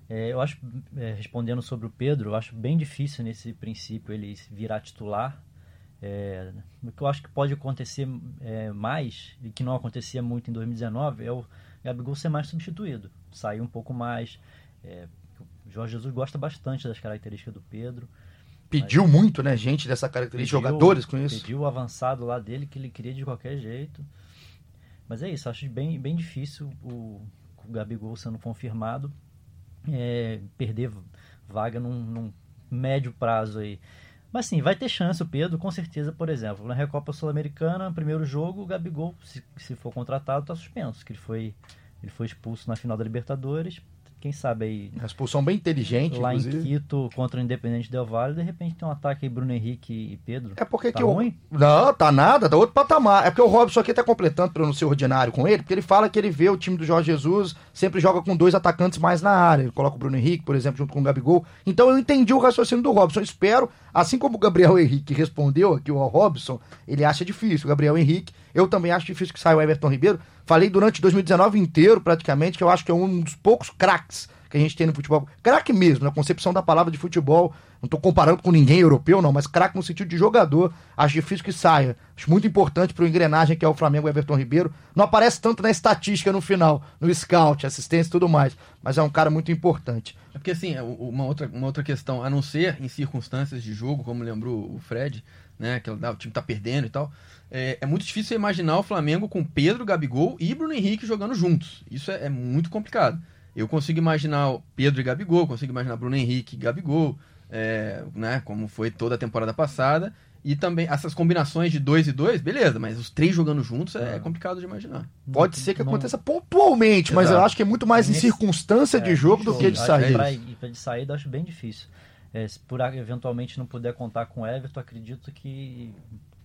Speaker 2: É, eu acho, é, respondendo sobre o Pedro, eu acho bem difícil nesse princípio ele virar titular. É, o que eu acho que pode acontecer é, mais, e que não acontecia muito em 2019, é o Gabigol ser mais substituído, sair um pouco mais. É, o Jorge Jesus gosta bastante das características do Pedro.
Speaker 1: Pediu mas, muito, né, gente, dessa característica, pediu, jogadores com isso.
Speaker 2: Pediu o avançado lá dele que ele queria de qualquer jeito. Mas é isso, acho bem, bem difícil o, o Gabigol sendo confirmado é, perder vaga num, num, médio prazo aí. Mas sim, vai ter chance o Pedro, com certeza, por exemplo, na Recopa Sul-Americana, primeiro jogo, o Gabigol, se, se for contratado, está suspenso, que ele foi, ele foi expulso na final da Libertadores, quem sabe aí.
Speaker 1: Uma expulsão bem inteligente,
Speaker 2: Lá inclusive. em Quito contra o Independente Del Valle, de repente tem um ataque aí Bruno Henrique e Pedro.
Speaker 1: É porque tá que ruim? Não, tá nada, tá outro patamar. É porque o Robson aqui tá completando para não ser ordinário com ele, porque ele fala que ele vê o time do Jorge Jesus sempre joga com dois atacantes mais na área. Ele coloca o Bruno Henrique, por exemplo, junto com o Gabigol. Então eu entendi o raciocínio do Robson. Eu espero, assim como o Gabriel Henrique respondeu aqui o Robson, ele acha difícil. O Gabriel Henrique, eu também acho difícil que saia o Everton Ribeiro. Falei durante 2019 inteiro, praticamente, que eu acho que é um dos poucos craques que a gente tem no futebol. Craque mesmo, na concepção da palavra de futebol. Não estou comparando com ninguém europeu, não, mas craque no sentido de jogador. Acho difícil que saia. Acho muito importante para o engrenagem que é o Flamengo Everton Ribeiro. Não aparece tanto na estatística no final, no scout, assistência e tudo mais. Mas é um cara muito importante.
Speaker 3: É porque, assim, é uma outra, uma outra questão, a não ser em circunstâncias de jogo, como lembrou o Fred, né? Que o time tá perdendo e tal. É, é, muito difícil imaginar o Flamengo com Pedro, Gabigol e Bruno Henrique jogando juntos. Isso é, é muito complicado. Eu consigo imaginar Pedro e Gabigol, consigo imaginar Bruno Henrique e Gabigol, é, né, como foi toda a temporada passada. E também essas combinações de dois e dois, beleza, mas os três jogando juntos é, é complicado de imaginar.
Speaker 1: Pode ser que não, aconteça pontualmente, mas eu acho que é muito mais Nesse, em circunstância é, de jogo do que de saída.
Speaker 2: Pra, de saída eu acho bem difícil. É, se por eventualmente não puder contar com o Everton, acredito que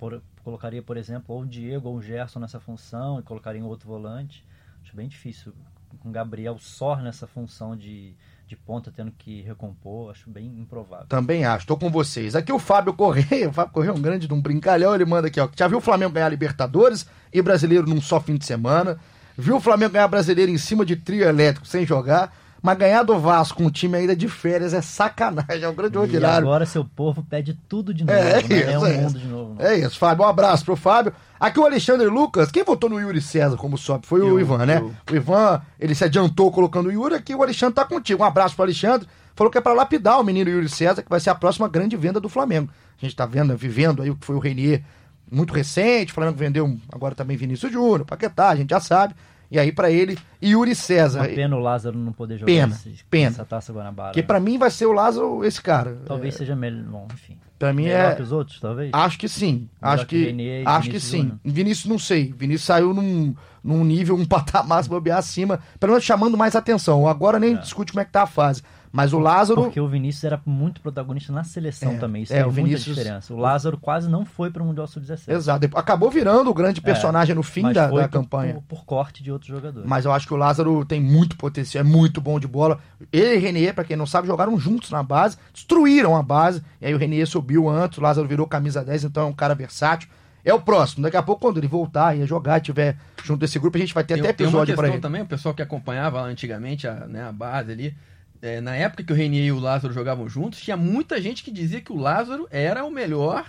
Speaker 2: por, colocaria, por exemplo, ou o Diego ou o Gerson nessa função e colocaria um outro volante. Acho bem difícil com o Gabriel só nessa função de, de ponta, tendo que recompor, acho bem improvável.
Speaker 1: Também acho, estou com vocês. Aqui o Fábio Correia, o Fábio Correia é um grande de um brincalhão, ele manda aqui, ó. Já viu o Flamengo ganhar Libertadores e brasileiro num só fim de semana? Viu o Flamengo ganhar brasileiro em cima de trio elétrico sem jogar? Mas ganhar do Vasco com um time ainda de férias é sacanagem, é um grande ordinário.
Speaker 2: E agora seu povo pede tudo de novo, é, é né? Isso, é um é mundo de novo. Né?
Speaker 1: É isso, Fábio. Um abraço pro Fábio. Aqui o Alexandre Lucas, quem votou no Yuri César como sobe foi eu, o Ivan, né? Eu. O Ivan, ele se adiantou colocando o Yuri aqui, o Alexandre tá contigo. Um abraço pro Alexandre. Falou que é para lapidar o menino Yuri César, que vai ser a próxima grande venda do Flamengo. A gente tá vendo, vivendo aí o que foi o Renier muito recente, o Flamengo vendeu agora também Vinícius Júnior, Paquetá, a gente já sabe. E aí para ele, Yuri César. Uma
Speaker 2: pena o Lázaro não poder jogar
Speaker 1: pena, esse, pena.
Speaker 2: essa taça Guanabara.
Speaker 1: Que para mim vai ser o Lázaro esse cara.
Speaker 2: Talvez é... seja melhor, bom, enfim.
Speaker 1: Para mim melhor
Speaker 2: é que os outros, talvez.
Speaker 1: Acho que sim. Melhor acho que, que acho que sim. Júnior. Vinícius não sei. Vinícius saiu num, num nível um patamar se bobear acima, pelo menos chamando mais atenção. Agora nem é. discute como é que tá a fase. Mas o Lázaro.
Speaker 2: Porque o Vinícius era muito protagonista na seleção é, também. Isso é, o Vinícius... muita diferença. O Lázaro quase não foi para o Mundial Sub-17.
Speaker 1: Exato. Acabou virando o grande é, personagem é, no fim da, da campanha.
Speaker 2: Por, por, corte de outros jogadores.
Speaker 1: Mas eu acho que o Lázaro tem muito potencial, é muito bom de bola. Ele e o Renier, para quem não sabe, jogaram juntos na base, destruíram a base. E aí o Renier subiu antes, o Lázaro virou camisa 10, então é um cara versátil. é o próximo. Daqui a pouco, quando ele voltar e jogar, tiver junto desse grupo, a gente vai ter tem, até episódio para ele.
Speaker 3: também, o pessoal que acompanhava antigamente a, né, a base ali, é, na época que o Renier e o Lázaro jogavam juntos, tinha muita gente que dizia que o Lázaro era o melhor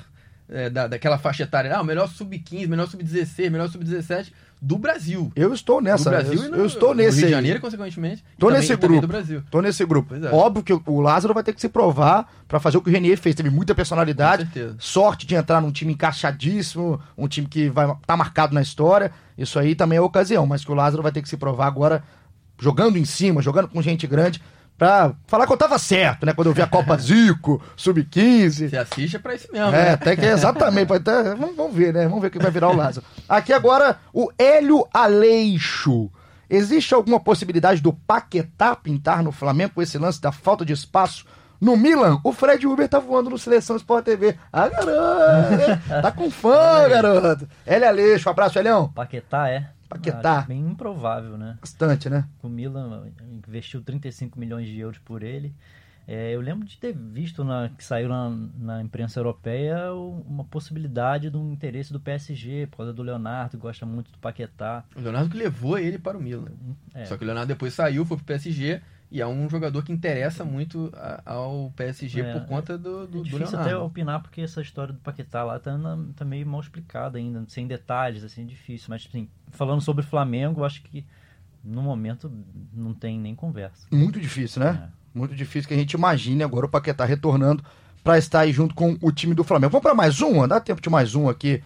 Speaker 3: é, da, daquela faixa etária. Ah, o melhor sub-15, melhor sub-16, melhor sub-17 do Brasil.
Speaker 1: Eu estou nessa. Do Brasil eu, no, eu estou nesse.
Speaker 3: Rio de Janeiro, consequentemente.
Speaker 1: Estou nesse grupo. Do Brasil. Estou nesse grupo. É. Óbvio que o Lázaro vai ter que se provar para fazer o que o Renier fez. Teve muita personalidade, sorte de entrar num time encaixadíssimo, um time que vai estar tá marcado na história. Isso aí também é ocasião, mas que o Lázaro vai ter que se provar agora jogando em cima, jogando com gente grande pra falar que eu tava certo, né? Quando eu vi a Copa Zico, Sub-15.
Speaker 3: Você assiste é pra isso mesmo.
Speaker 1: É, né? até que é exatamente. Até, vamos, vamos ver, né? Vamos ver o que vai virar o Lázaro. Aqui agora, o Hélio Aleixo. Existe alguma possibilidade do Paquetá pintar no Flamengo com esse lance da falta de espaço? No Milan, o Fred Uber tá voando no Seleção Sport TV. Ah, garoto! Tá com fã, garoto! Hélio Aleixo, um abraço, Elião.
Speaker 2: Paquetá, é?
Speaker 1: Paquetá.
Speaker 2: Acho bem improvável, né?
Speaker 1: Bastante, né?
Speaker 2: O Milan investiu 35 milhões de euros por ele. É, eu lembro de ter visto na, que saiu na, na, imprensa europeia uma possibilidade de um interesse do PSG, por causa do Leonardo, que gosta muito do Paquetá.
Speaker 3: O Leonardo que levou ele para o Milan. É. Só que o Leonardo depois saiu, foi para o PSG e é um jogador que interessa muito ao PSG é, por conta do, do, é
Speaker 2: difícil
Speaker 3: do
Speaker 2: até opinar porque essa história do Paquetá lá tá, na, tá meio mal explicada ainda, sem detalhes, assim, difícil. Mas, assim, falando sobre o Flamengo, acho que no momento não tem nem conversa.
Speaker 1: Muito difícil, né? É. Muito difícil que a gente imagine agora o Paquetá retornando para estar aí junto com o time do Flamengo. Vamos para mais um? Dá tempo de mais um aqui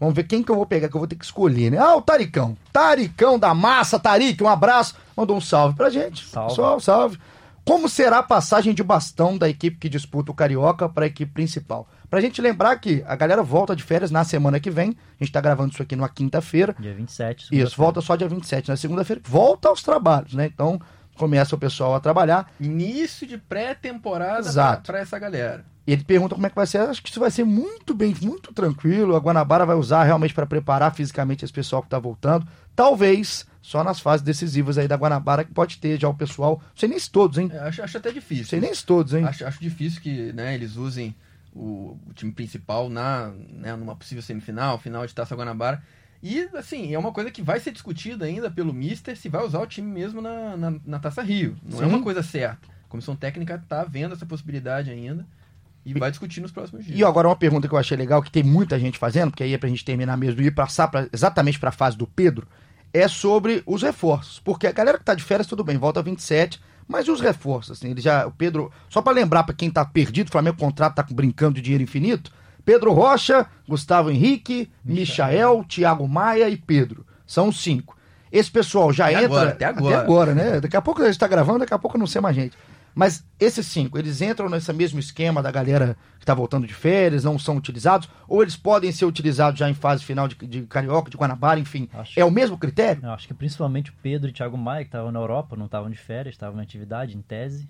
Speaker 1: Vamos ver quem que eu vou pegar, que eu vou ter que escolher, né? Ah, o Taricão. Taricão da massa, Taric, um abraço. Mandou um salve pra gente.
Speaker 2: Salve. Pessoal,
Speaker 1: salve. Como será a passagem de bastão da equipe que disputa o Carioca para a equipe principal? Pra gente lembrar que a galera volta de férias na semana que vem. A gente tá gravando isso aqui numa quinta-feira.
Speaker 2: Dia 27.
Speaker 1: Isso, volta só dia 27. Na segunda-feira, volta aos trabalhos, né? Então, começa o pessoal a trabalhar.
Speaker 3: Início de pré-temporada para essa galera.
Speaker 1: E ele pergunta como é que vai ser. Acho que isso vai ser muito bem, muito tranquilo. A Guanabara vai usar realmente para preparar fisicamente esse pessoal que está voltando. Talvez só nas fases decisivas aí da Guanabara que pode ter já o pessoal. Não sei nem se todos, hein?
Speaker 3: É, acho, acho até difícil. Não
Speaker 1: sei nem se todos, hein?
Speaker 3: Acho, acho difícil que né, eles usem o, o time principal na, né, numa possível semifinal, final de Taça Guanabara. E, assim, é uma coisa que vai ser discutida ainda pelo Mister se vai usar o time mesmo na, na, na Taça Rio. Não Sim. é uma coisa certa. A comissão técnica está vendo essa possibilidade ainda. E vai discutir nos próximos dias.
Speaker 1: E agora uma pergunta que eu achei legal, que tem muita gente fazendo, porque aí é pra gente terminar mesmo e passar pra, exatamente para a fase do Pedro, é sobre os reforços. Porque a galera que tá de férias, tudo bem, volta 27, mas e os reforços? Assim, ele já, o Pedro, só para lembrar para quem tá perdido, o Flamengo contrato tá brincando de dinheiro infinito, Pedro Rocha, Gustavo Henrique, Michael, Thiago Maia e Pedro. São cinco. Esse pessoal já até entra.
Speaker 3: Agora, até agora.
Speaker 1: Até agora, né? Daqui a pouco a gente está gravando, daqui a pouco eu não sei mais gente. Mas esses cinco, eles entram nesse mesmo esquema da galera que está voltando de férias, não são utilizados, ou eles podem ser utilizados já em fase final de, de Carioca, de Guanabara, enfim. Acho, é o mesmo critério?
Speaker 2: Eu acho que principalmente o Pedro e o Thiago Maia, que estavam na Europa, não estavam de férias, estavam em atividade, em tese,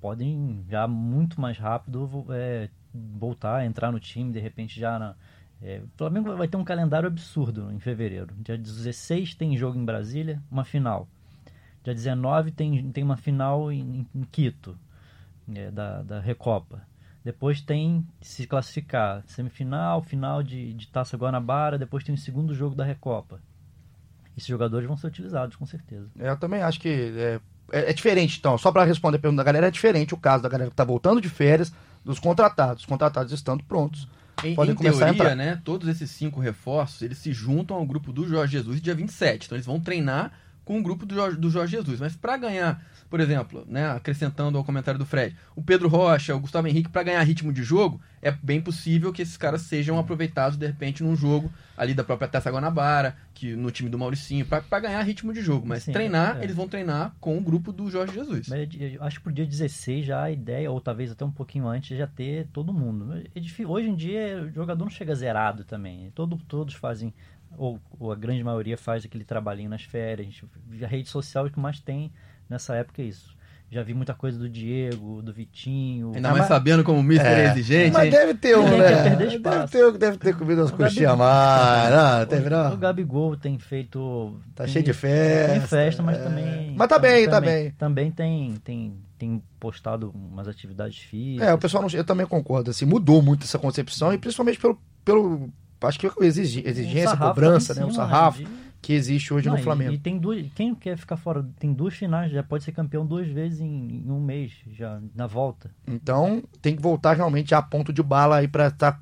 Speaker 2: podem já muito mais rápido é, voltar, entrar no time, de repente já na. É, o Flamengo vai ter um calendário absurdo em fevereiro. Dia 16 tem jogo em Brasília, uma final. Dia 19 tem, tem uma final em, em Quito, é, da, da Recopa. Depois tem se classificar semifinal, final de, de Taça Guanabara, depois tem o segundo jogo da Recopa. Esses jogadores vão ser utilizados, com certeza.
Speaker 1: É, eu também acho que é, é, é diferente, então. Só para responder a pergunta da galera, é diferente o caso da galera que está voltando de férias dos contratados. Os contratados estando prontos.
Speaker 3: Em, podem em começar teoria, a entrar. né, todos esses cinco reforços, eles se juntam ao grupo do Jorge Jesus dia 27. Então eles vão treinar com o grupo do Jorge, do Jorge Jesus. Mas para ganhar, por exemplo, né, acrescentando ao comentário do Fred, o Pedro Rocha, o Gustavo Henrique, para ganhar ritmo de jogo, é bem possível que esses caras sejam aproveitados de repente num jogo ali da própria Taça Guanabara, que no time do Mauricinho, para ganhar ritmo de jogo. Mas Sim, treinar, é. eles vão treinar com o grupo do Jorge Jesus.
Speaker 2: Mas acho que pro dia 16 já a ideia, ou talvez até um pouquinho antes, já ter todo mundo. É Hoje em dia o jogador não chega zerado também. Todo, todos fazem ou, ou, a grande maioria faz aquele trabalhinho nas férias. A rede social que mais tem nessa época é isso. Já vi muita coisa do Diego, do Vitinho.
Speaker 3: Ainda mais mas... sabendo como o Mister é, é exigente.
Speaker 1: Mas deve ter um, né? Deve ter, deve ter comido umas coxinhas mais. Não, teve, não.
Speaker 2: O Gabigol tem feito.
Speaker 1: Tá tem, cheio de festa.
Speaker 2: Tem festa, mas é. também.
Speaker 1: Mas tá bem, tá bem.
Speaker 2: Também tem, tem, tem postado umas atividades físicas.
Speaker 1: É, o pessoal não, eu também concordo. Assim, mudou muito essa concepção e principalmente pelo, pelo acho que exigência, cobrança, né? O sarrafo que existe hoje Não, no Flamengo.
Speaker 2: E, e, tem duas, quem quer ficar fora, tem duas finais, já pode ser campeão duas vezes em, em um mês, já na volta.
Speaker 1: Então tem que voltar realmente a ponto de bala aí para estar tá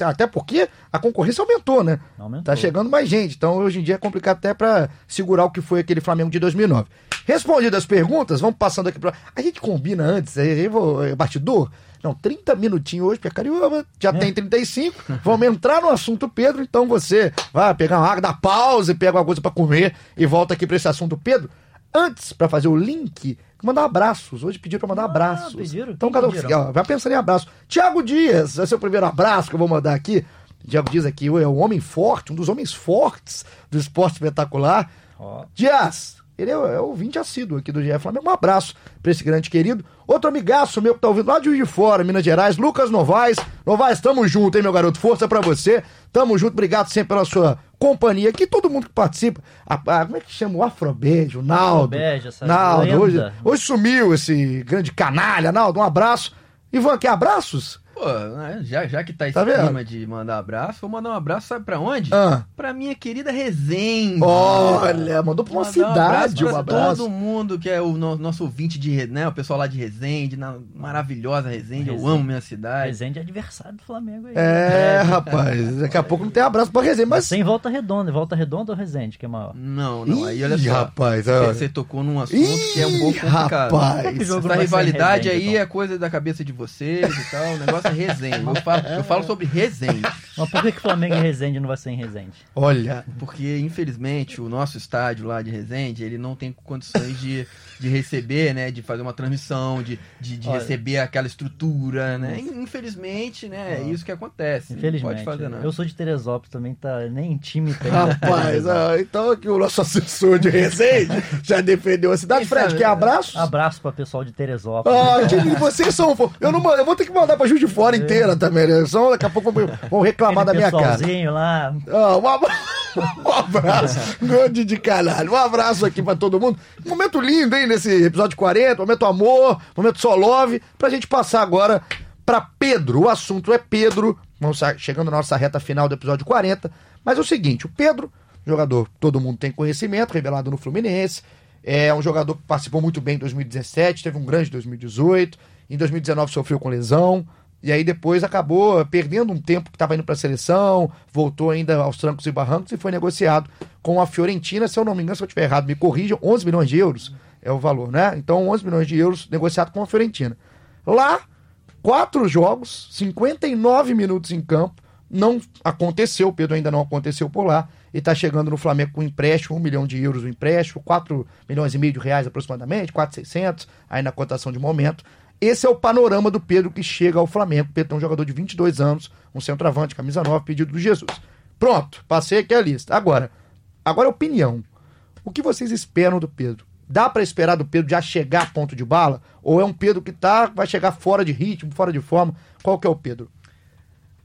Speaker 1: até porque a concorrência aumentou, né? Aumentou. Tá chegando mais gente. Então hoje em dia é complicado até para segurar o que foi aquele Flamengo de 2009. Respondidas as perguntas, vamos passando aqui para a gente combina antes, aí vou é, bastidor. Não, 30 minutinhos hoje, porque Carioba já é. tem 35. Vamos entrar no assunto Pedro, então você vai pegar uma água, dá pausa e pega uma coisa para comer e volta aqui para esse assunto Pedro. Antes, para fazer o link, mandar abraços. Hoje pediram para mandar ah, abraços. Pediram? Então, cada um vai pensando em abraço. Tiago Dias, esse é o primeiro abraço que eu vou mandar aqui. Tiago Dias aqui é um homem forte, um dos homens fortes do esporte espetacular. Oh. Dias, ele é, é ouvinte assíduo aqui do GE Flamengo. Um abraço para esse grande querido. Outro amigaço meu que tá ouvindo lá de Juiz de Fora, Minas Gerais, Lucas Novaes. Novaes, tamo junto, hein, meu garoto? Força para você. Tamo junto, obrigado sempre pela sua companhia aqui, todo mundo que participa. A, a, como é que chama? O Afrobeijo, o Naldo. Afrobeijo, essa Naldo, hoje, hoje sumiu esse grande canalha. Naldo, um abraço. Ivan, quer abraços?
Speaker 3: Pô, né, já, já que tá esse tá clima de mandar abraço, vou mandar um abraço, sabe pra onde? Ah. Pra minha querida Resende.
Speaker 1: Olha, mandou pra uma cidade um abraço. Um abraço.
Speaker 3: todo mundo que é o no, nosso ouvinte de, né, o pessoal lá de Resende, na maravilhosa Resende, Resende. eu amo minha cidade.
Speaker 2: Resende é adversário do Flamengo aí.
Speaker 1: É, é rapaz, daqui a pouco não tem abraço pra Resende, mas...
Speaker 2: Tem Volta Redonda, Volta Redonda ou Resende, que é maior?
Speaker 3: Não, não, aí olha só. rapaz, você, você tocou num assunto Ih, que é um pouco complicado. Rapaz, essa rivalidade aí então? é coisa da cabeça de vocês e tal, o negócio é Resende. Eu falo, eu falo sobre Resende.
Speaker 2: Mas por que, que Flamengo e Resende não vai ser em Resende?
Speaker 1: Olha.
Speaker 3: Porque, infelizmente, o nosso estádio lá de Resende, ele não tem condições de, de receber, né? De fazer uma transmissão, de, de, de receber aquela estrutura, né? Infelizmente, né? É isso que acontece.
Speaker 2: Infelizmente. Não pode fazer nada. Eu sou de Teresópolis também, tá nem time tem.
Speaker 1: Rapaz, ah, então aqui o nosso assessor de Resende já defendeu a cidade. Fred, quer abraço?
Speaker 2: Abraço para pessoal de Teresópolis.
Speaker 1: Ah, vocês são. Eu, não, eu vou ter que mandar pra Juiz de Fora inteira também, né? Só daqui a pouco vão reclamar da minha cara.
Speaker 2: lá.
Speaker 1: Ah, um abraço. Um abraço, grande de caralho. Um abraço aqui pra todo mundo. Momento lindo, hein, nesse episódio 40. Momento amor, momento só love. Pra gente passar agora pra Pedro. O assunto é Pedro. Vamos chegando na nossa reta final do episódio 40. Mas é o seguinte: o Pedro, jogador todo mundo tem conhecimento, revelado no Fluminense. É um jogador que participou muito bem em 2017, teve um grande 2018. Em 2019 sofreu com lesão. E aí depois acabou perdendo um tempo que estava indo para a seleção, voltou ainda aos trancos e barrancos e foi negociado com a Fiorentina, se eu não me engano, se eu estiver errado, me corrijam, 11 milhões de euros é o valor, né? Então 11 milhões de euros negociado com a Fiorentina. Lá, quatro jogos, 59 minutos em campo, não aconteceu, o Pedro ainda não aconteceu por lá, e está chegando no Flamengo com um empréstimo, 1 milhão de euros o empréstimo, 4 milhões e meio de reais aproximadamente, 4,600, aí na cotação de momento. Esse é o panorama do Pedro que chega ao Flamengo. O Pedro é um jogador de 22 anos, um centroavante, camisa 9, pedido do Jesus. Pronto, passei aqui a lista. Agora, agora opinião. O que vocês esperam do Pedro? Dá para esperar do Pedro já chegar a ponto de bala? Ou é um Pedro que tá, vai chegar fora de ritmo, fora de forma? Qual que é o Pedro?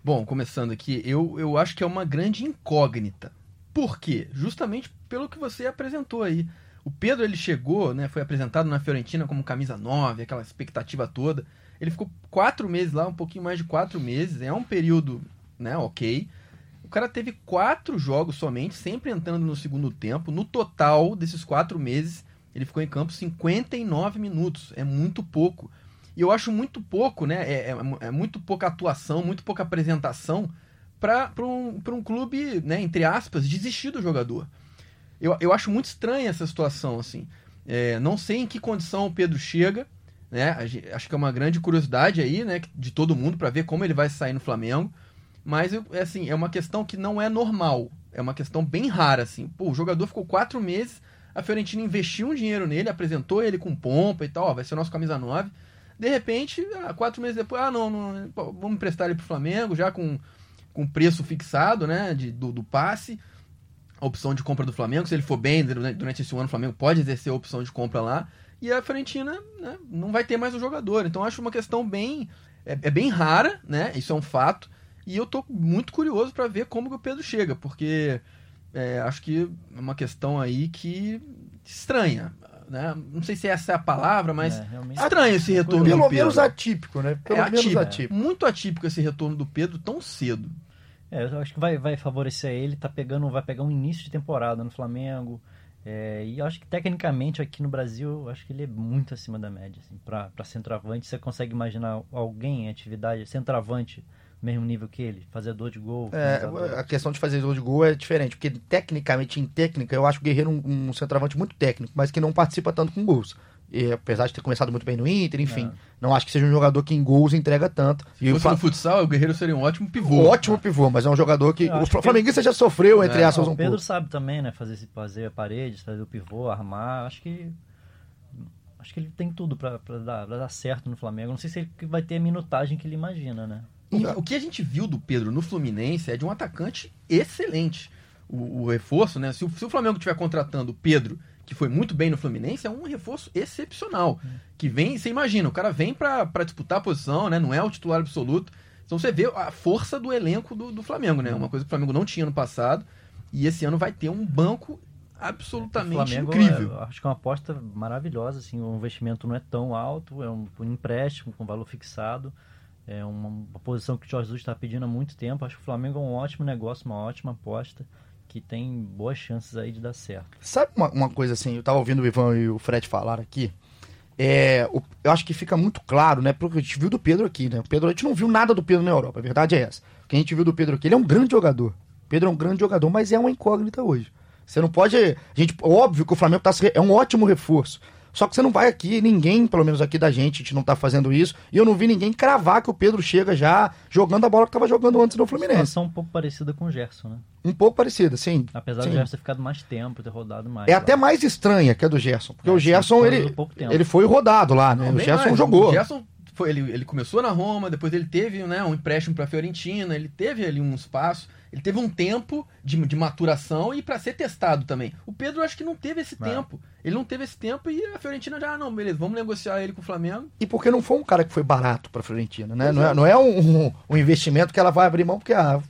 Speaker 3: Bom, começando aqui, eu, eu acho que é uma grande incógnita. Por quê? Justamente pelo que você apresentou aí. O Pedro ele chegou, né, foi apresentado na Fiorentina como camisa 9, aquela expectativa toda. Ele ficou quatro meses lá, um pouquinho mais de quatro meses. É um período, né, ok. O cara teve quatro jogos somente, sempre entrando no segundo tempo. No total desses quatro meses, ele ficou em campo 59 minutos. É muito pouco. E eu acho muito pouco, né? É, é, é muito pouca atuação, muito pouca apresentação para um, um clube, né, entre aspas, desistir do jogador. Eu, eu acho muito estranha essa situação, assim. É, não sei em que condição o Pedro chega, né? Acho que é uma grande curiosidade aí, né, de todo mundo para ver como ele vai sair no Flamengo. Mas, é assim, é uma questão que não é normal. É uma questão bem rara, assim. Pô, o jogador ficou quatro meses, a Fiorentina investiu um dinheiro nele, apresentou ele com pompa e tal, ó, vai ser o nosso camisa 9. De repente, ah, quatro meses depois, ah, não, não vamos emprestar ele pro Flamengo, já com, com preço fixado, né, de, do, do passe opção de compra do Flamengo. Se ele for bem durante esse ano, o Flamengo pode exercer a opção de compra lá. E a Fiorentina né, não vai ter mais o jogador. Então acho uma questão bem. É, é, bem rara, né? Isso é um fato. E eu tô muito curioso para ver como que o Pedro chega, porque é, acho que é uma questão aí que estranha. Né? Não sei se essa é a palavra, mas é, estranho esse retorno
Speaker 1: Pelo do Pedro. menos atípico, né? Pelo
Speaker 3: é menos atípico. atípico. Muito atípico esse retorno do Pedro tão cedo.
Speaker 2: É, eu acho que vai, vai favorecer ele, tá pegando, vai pegar um início de temporada no Flamengo. É, e eu acho que tecnicamente aqui no Brasil, eu acho que ele é muito acima da média. Assim, para centroavante, você consegue imaginar alguém em atividade, centroavante, mesmo nível que ele, fazedor de gol.
Speaker 1: É, a questão de fazer gol de gol é diferente, porque tecnicamente, em técnica, eu acho o Guerreiro um, um centroavante muito técnico, mas que não participa tanto com gols. E, apesar de ter começado muito bem no Inter, enfim. É. Não acho que seja um jogador que em gols entrega tanto.
Speaker 3: Se e fosse no futsal, o Guerreiro seria um ótimo pivô.
Speaker 1: Um ótimo pivô, mas é um jogador que. O Flamenguista já sofreu, entre é. aspas, um
Speaker 2: pouco. O Pedro
Speaker 1: pouco.
Speaker 2: sabe também, né? Fazer, fazer a parede, fazer o pivô, armar. Acho que. Acho que ele tem tudo para dar, dar certo no Flamengo. Não sei se ele vai ter a minutagem que ele imagina, né?
Speaker 3: O, o que a gente viu do Pedro no Fluminense é de um atacante excelente. O, o reforço, né? Se o, se o Flamengo estiver contratando o Pedro que foi muito bem no Fluminense, é um reforço excepcional. Que vem, você imagina, o cara vem para disputar a posição, né? Não é o titular absoluto. Então você vê a força do elenco do, do Flamengo, né? Uma coisa que o Flamengo não tinha no passado. E esse ano vai ter um banco absolutamente Flamengo, incrível.
Speaker 2: É, acho que é uma aposta maravilhosa, assim, o investimento não é tão alto, é um, um empréstimo com valor fixado, é uma, uma posição que o Jorge Jesus está pedindo há muito tempo. Acho que o Flamengo é um ótimo negócio, uma ótima aposta que tem boas chances aí de dar certo.
Speaker 1: Sabe uma, uma coisa assim, eu estava ouvindo o Ivan e o Fred falar aqui, é, o, eu acho que fica muito claro, né? Porque a gente viu do Pedro aqui, né? O Pedro, a gente não viu nada do Pedro na Europa, a verdade é essa. O que a gente viu do Pedro aqui, ele é um grande jogador. Pedro é um grande jogador, mas é uma incógnita hoje. Você não pode. A gente, óbvio que o Flamengo tá, é um ótimo reforço. Só que você não vai aqui, ninguém, pelo menos aqui da gente, a gente não tá fazendo isso. E eu não vi ninguém cravar que o Pedro chega já jogando a bola que tava jogando antes no Fluminense.
Speaker 2: Situação um pouco parecida com o Gerson, né?
Speaker 1: Um pouco parecida, sim.
Speaker 2: Apesar
Speaker 1: sim.
Speaker 2: do Gerson ter ficado mais tempo, ter rodado mais.
Speaker 1: É lá. até mais estranha que a do Gerson. Porque é, o Gerson, ele, ele foi rodado lá, né? Não, o Gerson mais. jogou.
Speaker 3: O Gerson foi, ele, ele começou na Roma, depois ele teve né, um empréstimo para a Fiorentina, ele teve ali um espaço, ele teve um tempo de, de maturação e para ser testado também. O Pedro acho que não teve esse não. tempo. Ele não teve esse tempo e a Fiorentina já, ah, não, beleza, vamos negociar ele com o Flamengo.
Speaker 1: E porque não foi um cara que foi barato para a Fiorentina, né? Não é, não é um, um, um, investimento que ela vai abrir mão porque ah,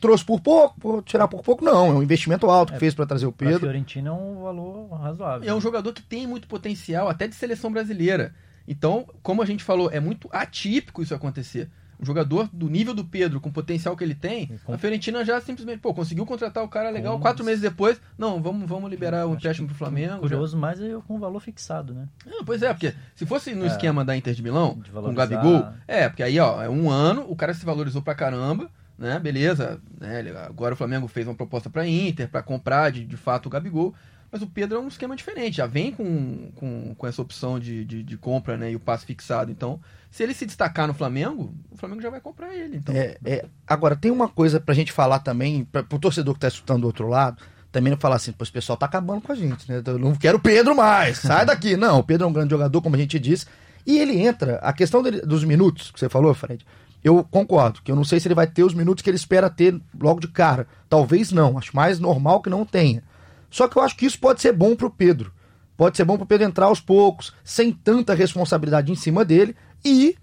Speaker 1: trouxe por pouco, vou tirar por pouco, não. É um investimento alto é, que fez para trazer o Pedro. A
Speaker 2: Fiorentina é um valor razoável.
Speaker 3: É um jogador que tem muito potencial, até de seleção brasileira. Então, como a gente falou, é muito atípico isso acontecer. Um jogador do nível do Pedro, com o potencial que ele tem, com... a Fiorentina já simplesmente, pô, conseguiu contratar o cara legal, com... quatro meses depois, não, vamos, vamos liberar o empréstimo pro Flamengo.
Speaker 2: Curioso, já. mas eu com valor fixado, né?
Speaker 3: Não, pois é, porque se fosse no é, esquema da Inter de Milão, de com o Gabigol, é, porque aí, ó, é um ano, o cara se valorizou pra caramba, né, beleza, né, agora o Flamengo fez uma proposta pra Inter, para comprar de, de fato o Gabigol, mas o Pedro é um esquema diferente, já vem com, com, com essa opção de, de, de, compra né, e o passe fixado. Então, se ele se destacar no Flamengo, o Flamengo já vai comprar ele. Então...
Speaker 1: É, é, agora, tem uma coisa pra gente falar também, pra, pro torcedor que tá escutando do outro lado, também não falar assim, pois o pessoal tá acabando com a gente, né? Eu não quero o Pedro mais, sai daqui. Não, o Pedro é um grande jogador, como a gente disse. E ele entra, a questão dele, dos minutos que você falou, Fred, eu concordo, que eu não sei se ele vai ter os minutos que ele espera ter logo de cara. Talvez não, acho mais normal que não tenha. Só que eu acho que isso pode ser bom para o Pedro. Pode ser bom para o Pedro entrar aos poucos, sem tanta responsabilidade em cima dele. E,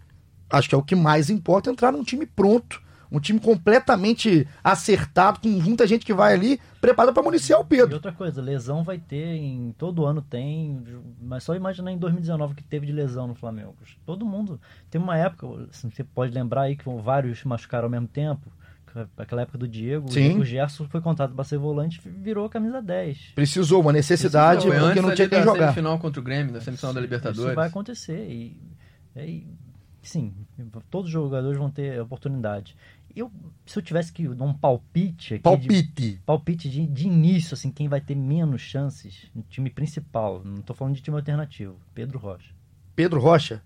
Speaker 1: acho que é o que mais importa, entrar num time pronto. Um time completamente acertado, com muita gente que vai ali preparada para municiar o Pedro.
Speaker 2: E outra coisa, lesão vai ter, em todo ano tem, mas só imaginar em 2019 que teve de lesão no Flamengo. Todo mundo. Tem uma época, você pode lembrar aí que vários machucaram ao mesmo tempo aquela época do Diego,
Speaker 1: Sim.
Speaker 2: o Gerson foi contratado para ser volante virou camisa 10.
Speaker 1: Precisou, uma necessidade, Precisou, porque não tinha quem jogar.
Speaker 3: semifinal contra o Grêmio, na semifinal da Libertadores. Isso
Speaker 2: vai acontecer. E, e, sim, todos os jogadores vão ter oportunidade. Eu, se eu tivesse que dar um palpite aqui.
Speaker 1: Palpite.
Speaker 2: De, palpite de, de início, assim, quem vai ter menos chances no time principal. Não estou falando de time alternativo. Pedro Rocha.
Speaker 1: Pedro Rocha?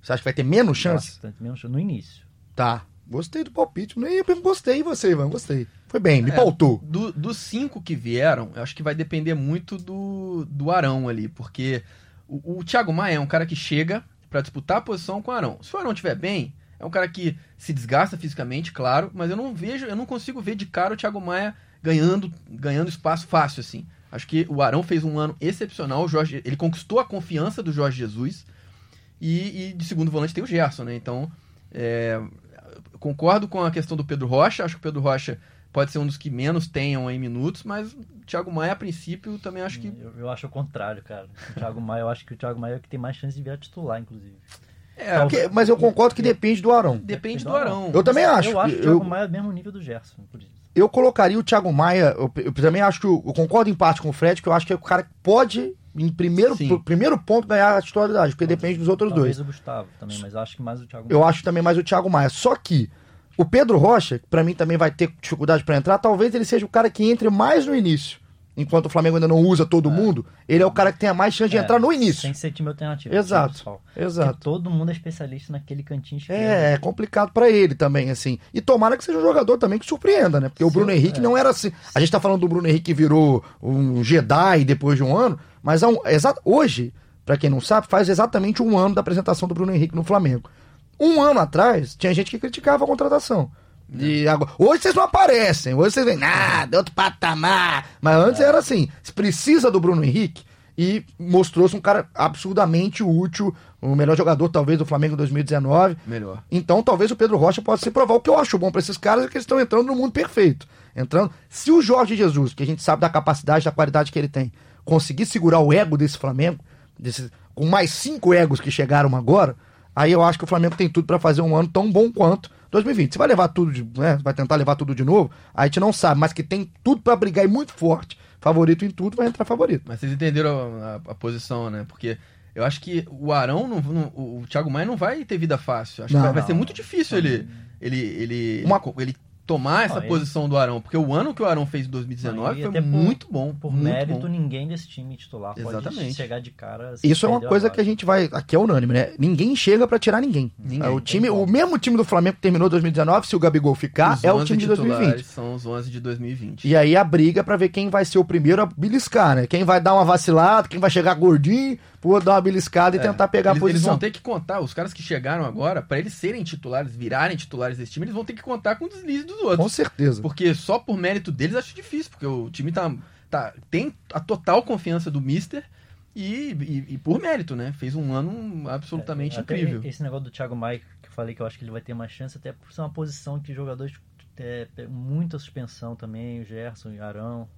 Speaker 1: Você acha que vai ter menos chances?
Speaker 2: menos no início.
Speaker 1: Tá. Gostei do palpite. Nem gostei e você, Ivan. Gostei. Foi bem, me é, pautou.
Speaker 3: Do, dos cinco que vieram, eu acho que vai depender muito do, do Arão ali, porque o, o Thiago Maia é um cara que chega para disputar a posição com o Arão. Se o Arão estiver bem, é um cara que se desgasta fisicamente, claro, mas eu não vejo, eu não consigo ver de cara o Thiago Maia ganhando, ganhando espaço fácil assim. Acho que o Arão fez um ano excepcional, Jorge, ele conquistou a confiança do Jorge Jesus. E, e de segundo volante tem o Gerson, né? Então, é, concordo com a questão do Pedro Rocha, acho que o Pedro Rocha pode ser um dos que menos tenham em minutos, mas o Thiago Maia, a princípio, também acho que.
Speaker 2: Eu, eu acho o contrário, cara. O Thiago Maia, eu acho que o Thiago Maia é o que tem mais chance de vir a titular, inclusive.
Speaker 1: É, porque, mas eu concordo que depende do Arão.
Speaker 3: Depende do Arão.
Speaker 1: Eu também acho.
Speaker 2: Eu acho que o Thiago Maia é o mesmo nível do Gerson, por isso.
Speaker 1: Eu colocaria o Thiago Maia, eu, eu também acho que, eu, eu concordo em parte com o Fred, que eu acho que é o cara que pode em primeiro, primeiro ponto ganhar a titularidade, porque depende dos outros
Speaker 2: Talvez
Speaker 1: dois.
Speaker 2: o Gustavo também, mas acho que mais o Thiago
Speaker 1: Maia. Eu acho também mais o Thiago Maia. Só que o Pedro Rocha, que pra mim também vai ter dificuldade para entrar, talvez ele seja o cara que entre mais no início. Enquanto o Flamengo ainda não usa todo é. mundo, ele é o cara que tem a mais chance de é, entrar no início.
Speaker 2: Sem ser time alternativo.
Speaker 1: Exato. Exato.
Speaker 2: Porque todo mundo é especialista naquele cantinho
Speaker 1: esquerdo. É, é complicado para ele também, assim. E tomara que seja um jogador também que surpreenda, né? Porque Sim, o Bruno Henrique é. não era assim. A gente tá falando do Bruno Henrique que virou um Jedi depois de um ano, mas um, hoje, para quem não sabe, faz exatamente um ano da apresentação do Bruno Henrique no Flamengo. Um ano atrás, tinha gente que criticava a contratação. E agora, hoje vocês não aparecem, hoje vocês vêm, nada, outro patamar. Mas antes é. era assim: se precisa do Bruno Henrique e mostrou-se um cara absurdamente útil, o melhor jogador talvez do Flamengo em 2019.
Speaker 3: Melhor.
Speaker 1: Então talvez o Pedro Rocha possa se provar. O que eu acho bom para esses caras é que eles estão entrando no mundo perfeito. Entrando. Se o Jorge Jesus, que a gente sabe da capacidade, da qualidade que ele tem, conseguir segurar o ego desse Flamengo, desse, com mais cinco egos que chegaram agora, aí eu acho que o Flamengo tem tudo para fazer um ano tão bom quanto 2020. Se vai levar tudo, de, né, vai tentar levar tudo de novo, a gente não sabe, mas que tem tudo para brigar e muito forte, favorito em tudo, vai entrar favorito.
Speaker 3: Mas vocês entenderam a, a, a posição, né? Porque eu acho que o Arão, não, não, o Thiago Maia não vai ter vida fácil. Acho não, que vai, vai ser muito difícil ele, ele, ele, Uma... ele tomar essa posição do Arão, porque o ano que o Arão fez em 2019 foi muito por, bom.
Speaker 2: Por
Speaker 3: muito
Speaker 2: mérito,
Speaker 3: bom.
Speaker 2: ninguém desse time titular Exatamente. pode chegar de cara.
Speaker 1: Isso é uma coisa que a gente vai. Aqui é unânime, né? Ninguém chega para tirar ninguém. ninguém. o time, o mesmo time do Flamengo que terminou 2019, se o Gabigol ficar, os é o time de 2020.
Speaker 3: São os 11 de 2020.
Speaker 1: E aí a briga para ver quem vai ser o primeiro a beliscar, né? Quem vai dar uma vacilada, quem vai chegar gordinho, por dar uma beliscada e é, tentar pegar
Speaker 3: eles,
Speaker 1: a posição.
Speaker 3: Eles vão ter que contar, os caras que chegaram agora, para eles serem titulares, virarem titulares desse time, eles vão ter que contar com o deslize dos outros.
Speaker 1: Com certeza.
Speaker 3: Porque só por mérito deles acho difícil, porque o time tá, tá, tem a total confiança do Mister. E, e, e por mérito, né? Fez um ano absolutamente é, incrível.
Speaker 2: Esse negócio do Thiago Maia, que eu falei que eu acho que ele vai ter mais chance, até por ser uma posição que jogadores é, muita suspensão também, o Gerson, o Arão.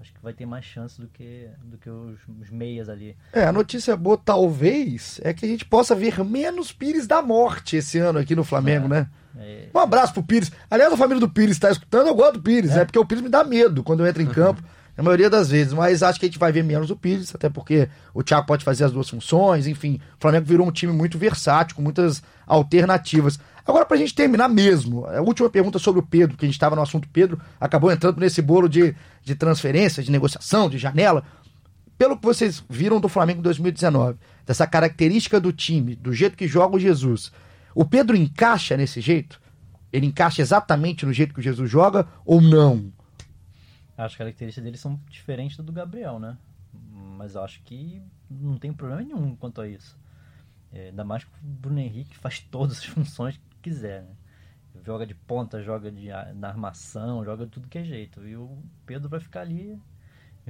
Speaker 2: Acho que vai ter mais chance do que, do que os, os, meias ali.
Speaker 1: É, a notícia boa, talvez, é que a gente possa ver menos Pires da morte esse ano aqui no Flamengo, é. né? É... Um abraço pro Pires. Aliás, a família do Pires está escutando, eu gosto do Pires, é. é porque o Pires me dá medo quando eu entro em campo. Na maioria das vezes, mas acho que a gente vai ver menos o Pires, até porque o Thiago pode fazer as duas funções, enfim. O Flamengo virou um time muito versátil, com muitas alternativas. Agora, pra gente terminar mesmo, a última pergunta sobre o Pedro, que a gente estava no assunto Pedro, acabou entrando nesse bolo de, de transferência, de negociação, de janela. Pelo que vocês viram do Flamengo em 2019, dessa característica do time, do jeito que joga o Jesus, o Pedro encaixa nesse jeito? Ele encaixa exatamente no jeito que o Jesus joga ou não?
Speaker 2: As características dele são diferentes do Gabriel, né? Mas acho que não tem problema nenhum quanto a isso. É, ainda mais que o Bruno Henrique faz todas as funções que quiser, né? Joga de ponta, joga de, na armação, joga de tudo que é jeito. E o Pedro vai ficar ali,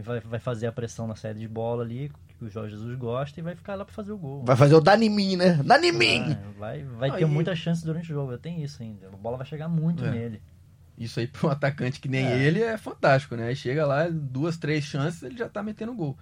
Speaker 2: vai, vai fazer a pressão na saída de bola ali, que o Jorge Jesus gosta, e vai ficar lá para fazer o gol.
Speaker 1: Vai fazer o Danimim, né? Danimim!
Speaker 2: É, vai vai ter muita chance durante o jogo, eu tenho isso ainda. A bola vai chegar muito é. nele.
Speaker 3: Isso aí para um atacante que nem é. ele é fantástico, né? Aí chega lá, duas, três chances, ele já tá metendo gol.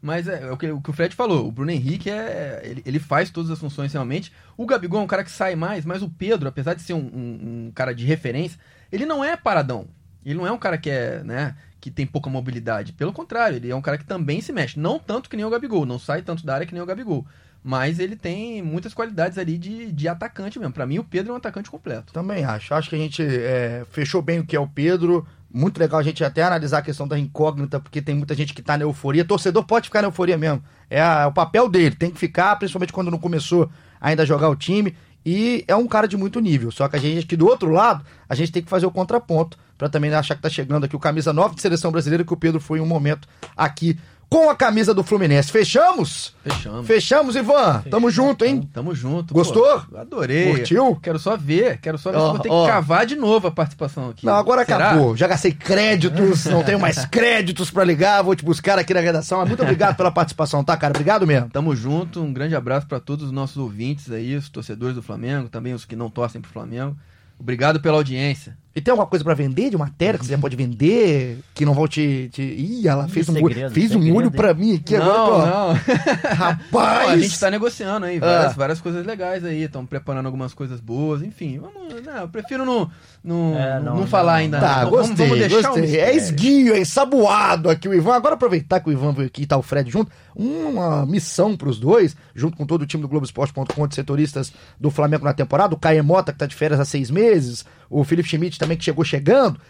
Speaker 3: Mas é, é o, que, o, que, o Fred falou, o Bruno Henrique é. Ele, ele, faz todas as funções realmente. O Gabigol é um cara que sai mais, mas o Pedro, apesar de ser um, um, um, cara de referência, ele não é paradão. Ele não é um cara que é, né, que tem pouca mobilidade. Pelo contrário, ele é um cara que também se mexe. Não tanto que nem o Gabigol, não sai tanto da área que nem o Gabigol. Mas ele tem muitas qualidades ali de, de atacante mesmo. Para mim, o Pedro é um atacante completo.
Speaker 1: Também acho. Acho que a gente é, fechou bem o que é o Pedro. Muito legal a gente até analisar a questão da incógnita, porque tem muita gente que tá na euforia. Torcedor pode ficar na euforia mesmo. É, a, é o papel dele, tem que ficar, principalmente quando não começou ainda a jogar o time. E é um cara de muito nível. Só que a gente aqui do outro lado, a gente tem que fazer o contraponto. para também achar que tá chegando aqui o camisa 9 de seleção brasileira, que o Pedro foi em um momento aqui com a camisa do Fluminense. Fechamos?
Speaker 3: Fechamos.
Speaker 1: Fechamos, Ivan. Fechamos. Tamo junto, hein?
Speaker 3: Tamo junto.
Speaker 1: Gostou?
Speaker 3: Pô, adorei.
Speaker 1: Curtiu?
Speaker 3: Quero só ver. Quero só ver oh, vou ter oh. que cavar de novo a participação aqui.
Speaker 1: Não, agora Será? acabou. Já gastei créditos, não tenho mais créditos para ligar. Vou te buscar aqui na redação. Mas muito obrigado pela participação, tá, cara? Obrigado mesmo.
Speaker 3: Tamo junto. Um grande abraço para todos os nossos ouvintes aí, os torcedores do Flamengo, também os que não torcem pro Flamengo. Obrigado pela audiência.
Speaker 1: E tem alguma coisa para vender de matéria que você já pode vender? Que não vão te. te... Ih, ela fez um, segredo, fez um olho para mim aqui
Speaker 3: não,
Speaker 1: agora.
Speaker 3: Não,
Speaker 1: Rapaz!
Speaker 3: a gente tá negociando aí várias, ah. várias coisas legais aí. Estamos preparando algumas coisas boas, enfim. Vamos, não, eu prefiro não, não, é, não, não, falar ainda.
Speaker 1: Tá,
Speaker 3: não.
Speaker 1: gostei, vamos, vamos deixar gostei. Um é esguio, é ensaboado aqui o Ivan. Agora aproveitar que o Ivan veio aqui e tá o Fred junto, uma missão pros dois, junto com todo o time do Globoesporte.com de setoristas do Flamengo na temporada, o Caio Mota, que tá de férias há seis meses, o Felipe Schmidt também que chegou chegando.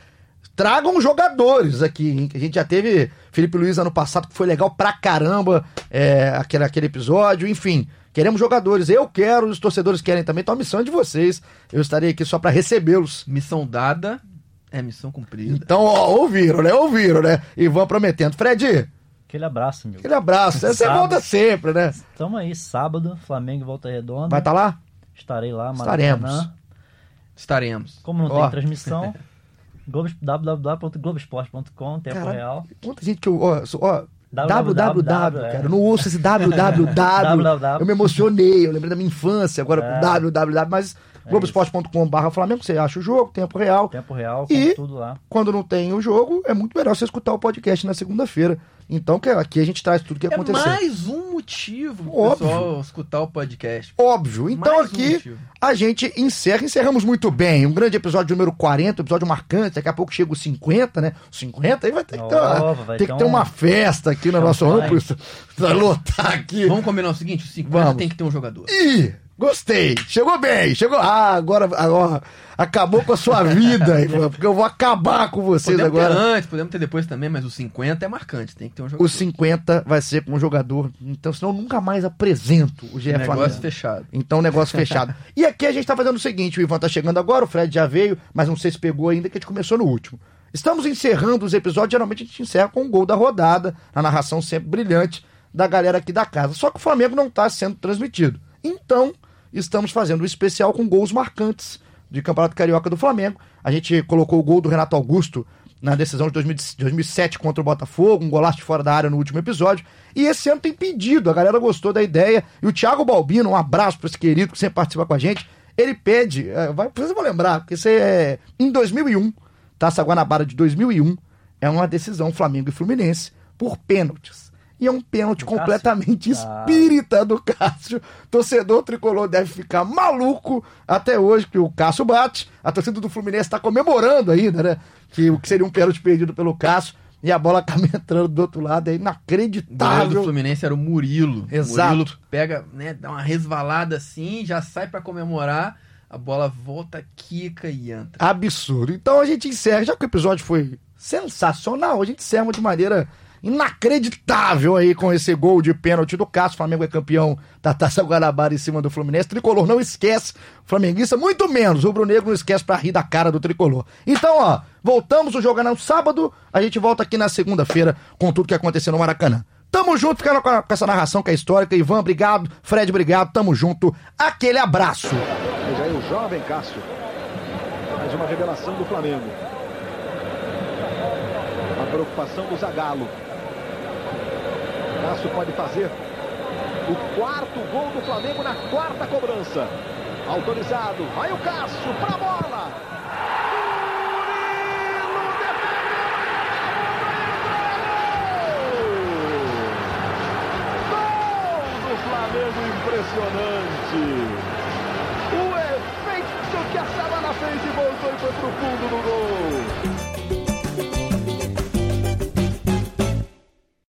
Speaker 1: Tragam jogadores aqui, hein? Que a gente já teve Felipe Luiz ano passado, que foi legal pra caramba é, aquele, aquele episódio. Enfim, queremos jogadores. Eu quero, os torcedores querem também. Então a missão é de vocês. Eu estarei aqui só para recebê-los.
Speaker 3: Missão dada é missão cumprida.
Speaker 1: Então, ó, ouviram, né? Ouviram, né? Ivan prometendo. Fred,
Speaker 2: Aquele abraço, meu.
Speaker 1: Aquele abraço. Você volta sempre, né?
Speaker 2: Estamos aí, sábado, Flamengo Volta Redonda.
Speaker 1: Vai estar tá lá?
Speaker 2: Estarei lá,
Speaker 1: Maracanã. Estaremos.
Speaker 3: Estaremos.
Speaker 2: Como não tem transmissão, www.globesport.com, tempo Cara, real.
Speaker 1: Quanta gente que eu. Ó, ó, www, é. cara. Eu não ouço esse www. eu me emocionei, eu lembrei da minha infância, agora é. www, mas é Globoesporte.com.br Flamengo, você acha o jogo, tempo real.
Speaker 2: Tempo real,
Speaker 1: e
Speaker 2: tudo lá.
Speaker 1: Quando não tem o jogo, é muito melhor você escutar o podcast na segunda-feira. Então, que aqui a gente traz tudo que é aconteceu. É
Speaker 3: mais um motivo o pessoal escutar o podcast.
Speaker 1: Óbvio. Então mais aqui um a gente encerra, encerramos muito bem. Um grande episódio número 40, episódio marcante. Daqui a pouco chega o 50, né? 50 aí vai ter que ter uma, ter ter que ter uma festa aqui no nosso âmbito. Pra lotar aqui.
Speaker 3: Vamos combinar o seguinte: o 50 Vamos. tem que ter um jogador.
Speaker 1: Ih! Gostei, chegou bem, chegou. Ah, agora, agora acabou com a sua vida, porque eu vou acabar com vocês
Speaker 3: podemos
Speaker 1: agora.
Speaker 3: Ter antes, podemos ter depois também, mas o 50 é marcante, tem que ter um jogador.
Speaker 1: O 50 vai ser com um jogador, então senão eu nunca mais apresento o GE
Speaker 3: Negócio Flamengo. fechado.
Speaker 1: Então, negócio fechado. E aqui a gente tá fazendo o seguinte: o Ivan tá chegando agora, o Fred já veio, mas não sei se pegou ainda, que a gente começou no último. Estamos encerrando os episódios, geralmente a gente encerra com o um gol da rodada, a narração sempre brilhante da galera aqui da casa. Só que o Flamengo não está sendo transmitido. Então, estamos fazendo um especial com gols marcantes de Campeonato Carioca do Flamengo. A gente colocou o gol do Renato Augusto na decisão de 2007 contra o Botafogo, um golaço de fora da área no último episódio. E esse ano tem pedido, a galera gostou da ideia. E o Thiago Balbino, um abraço para esse querido que sempre participa com a gente. Ele pede, é, vai, vocês vão lembrar, porque você é em 2001, Taça Guanabara de 2001, é uma decisão Flamengo e Fluminense por pênaltis. E é um pênalti do completamente Cássio? Ah. espírita do Cássio. Torcedor tricolor deve ficar maluco até hoje que o Cássio bate. A torcida do Fluminense está comemorando ainda, né? Que o que seria um pênalti perdido pelo Cássio. E a bola acaba entrando do outro lado, é inacreditável. O
Speaker 3: do Fluminense era o Murilo.
Speaker 1: Exato.
Speaker 3: O Murilo pega, né, dá uma resvalada assim, já sai para comemorar, a bola volta, quica e entra.
Speaker 1: Absurdo. Então a gente encerra, já que o episódio foi sensacional, a gente encerra de maneira inacreditável aí com esse gol de pênalti do Cássio. O Flamengo é campeão da Taça Guanabara em cima do Fluminense. Tricolor não esquece, flamenguista muito menos. O Rubro Negro não esquece pra rir da cara do Tricolor. Então, ó, voltamos o jogo no sábado. A gente volta aqui na segunda-feira com tudo que aconteceu no Maracanã. Tamo junto, ficando com, essa narração que é histórica. Ivan, obrigado. Fred, obrigado. Tamo junto. Aquele abraço.
Speaker 4: Veja aí o jovem Cássio. Mais uma revelação do Flamengo. A preocupação do Zagallo. Inácio pode fazer o quarto gol do Flamengo na quarta cobrança. Autorizado, vai o Cássio para a bola. O Flamengo impressionante. O efeito que a Savana fez e voltou e foi pro fundo do gol.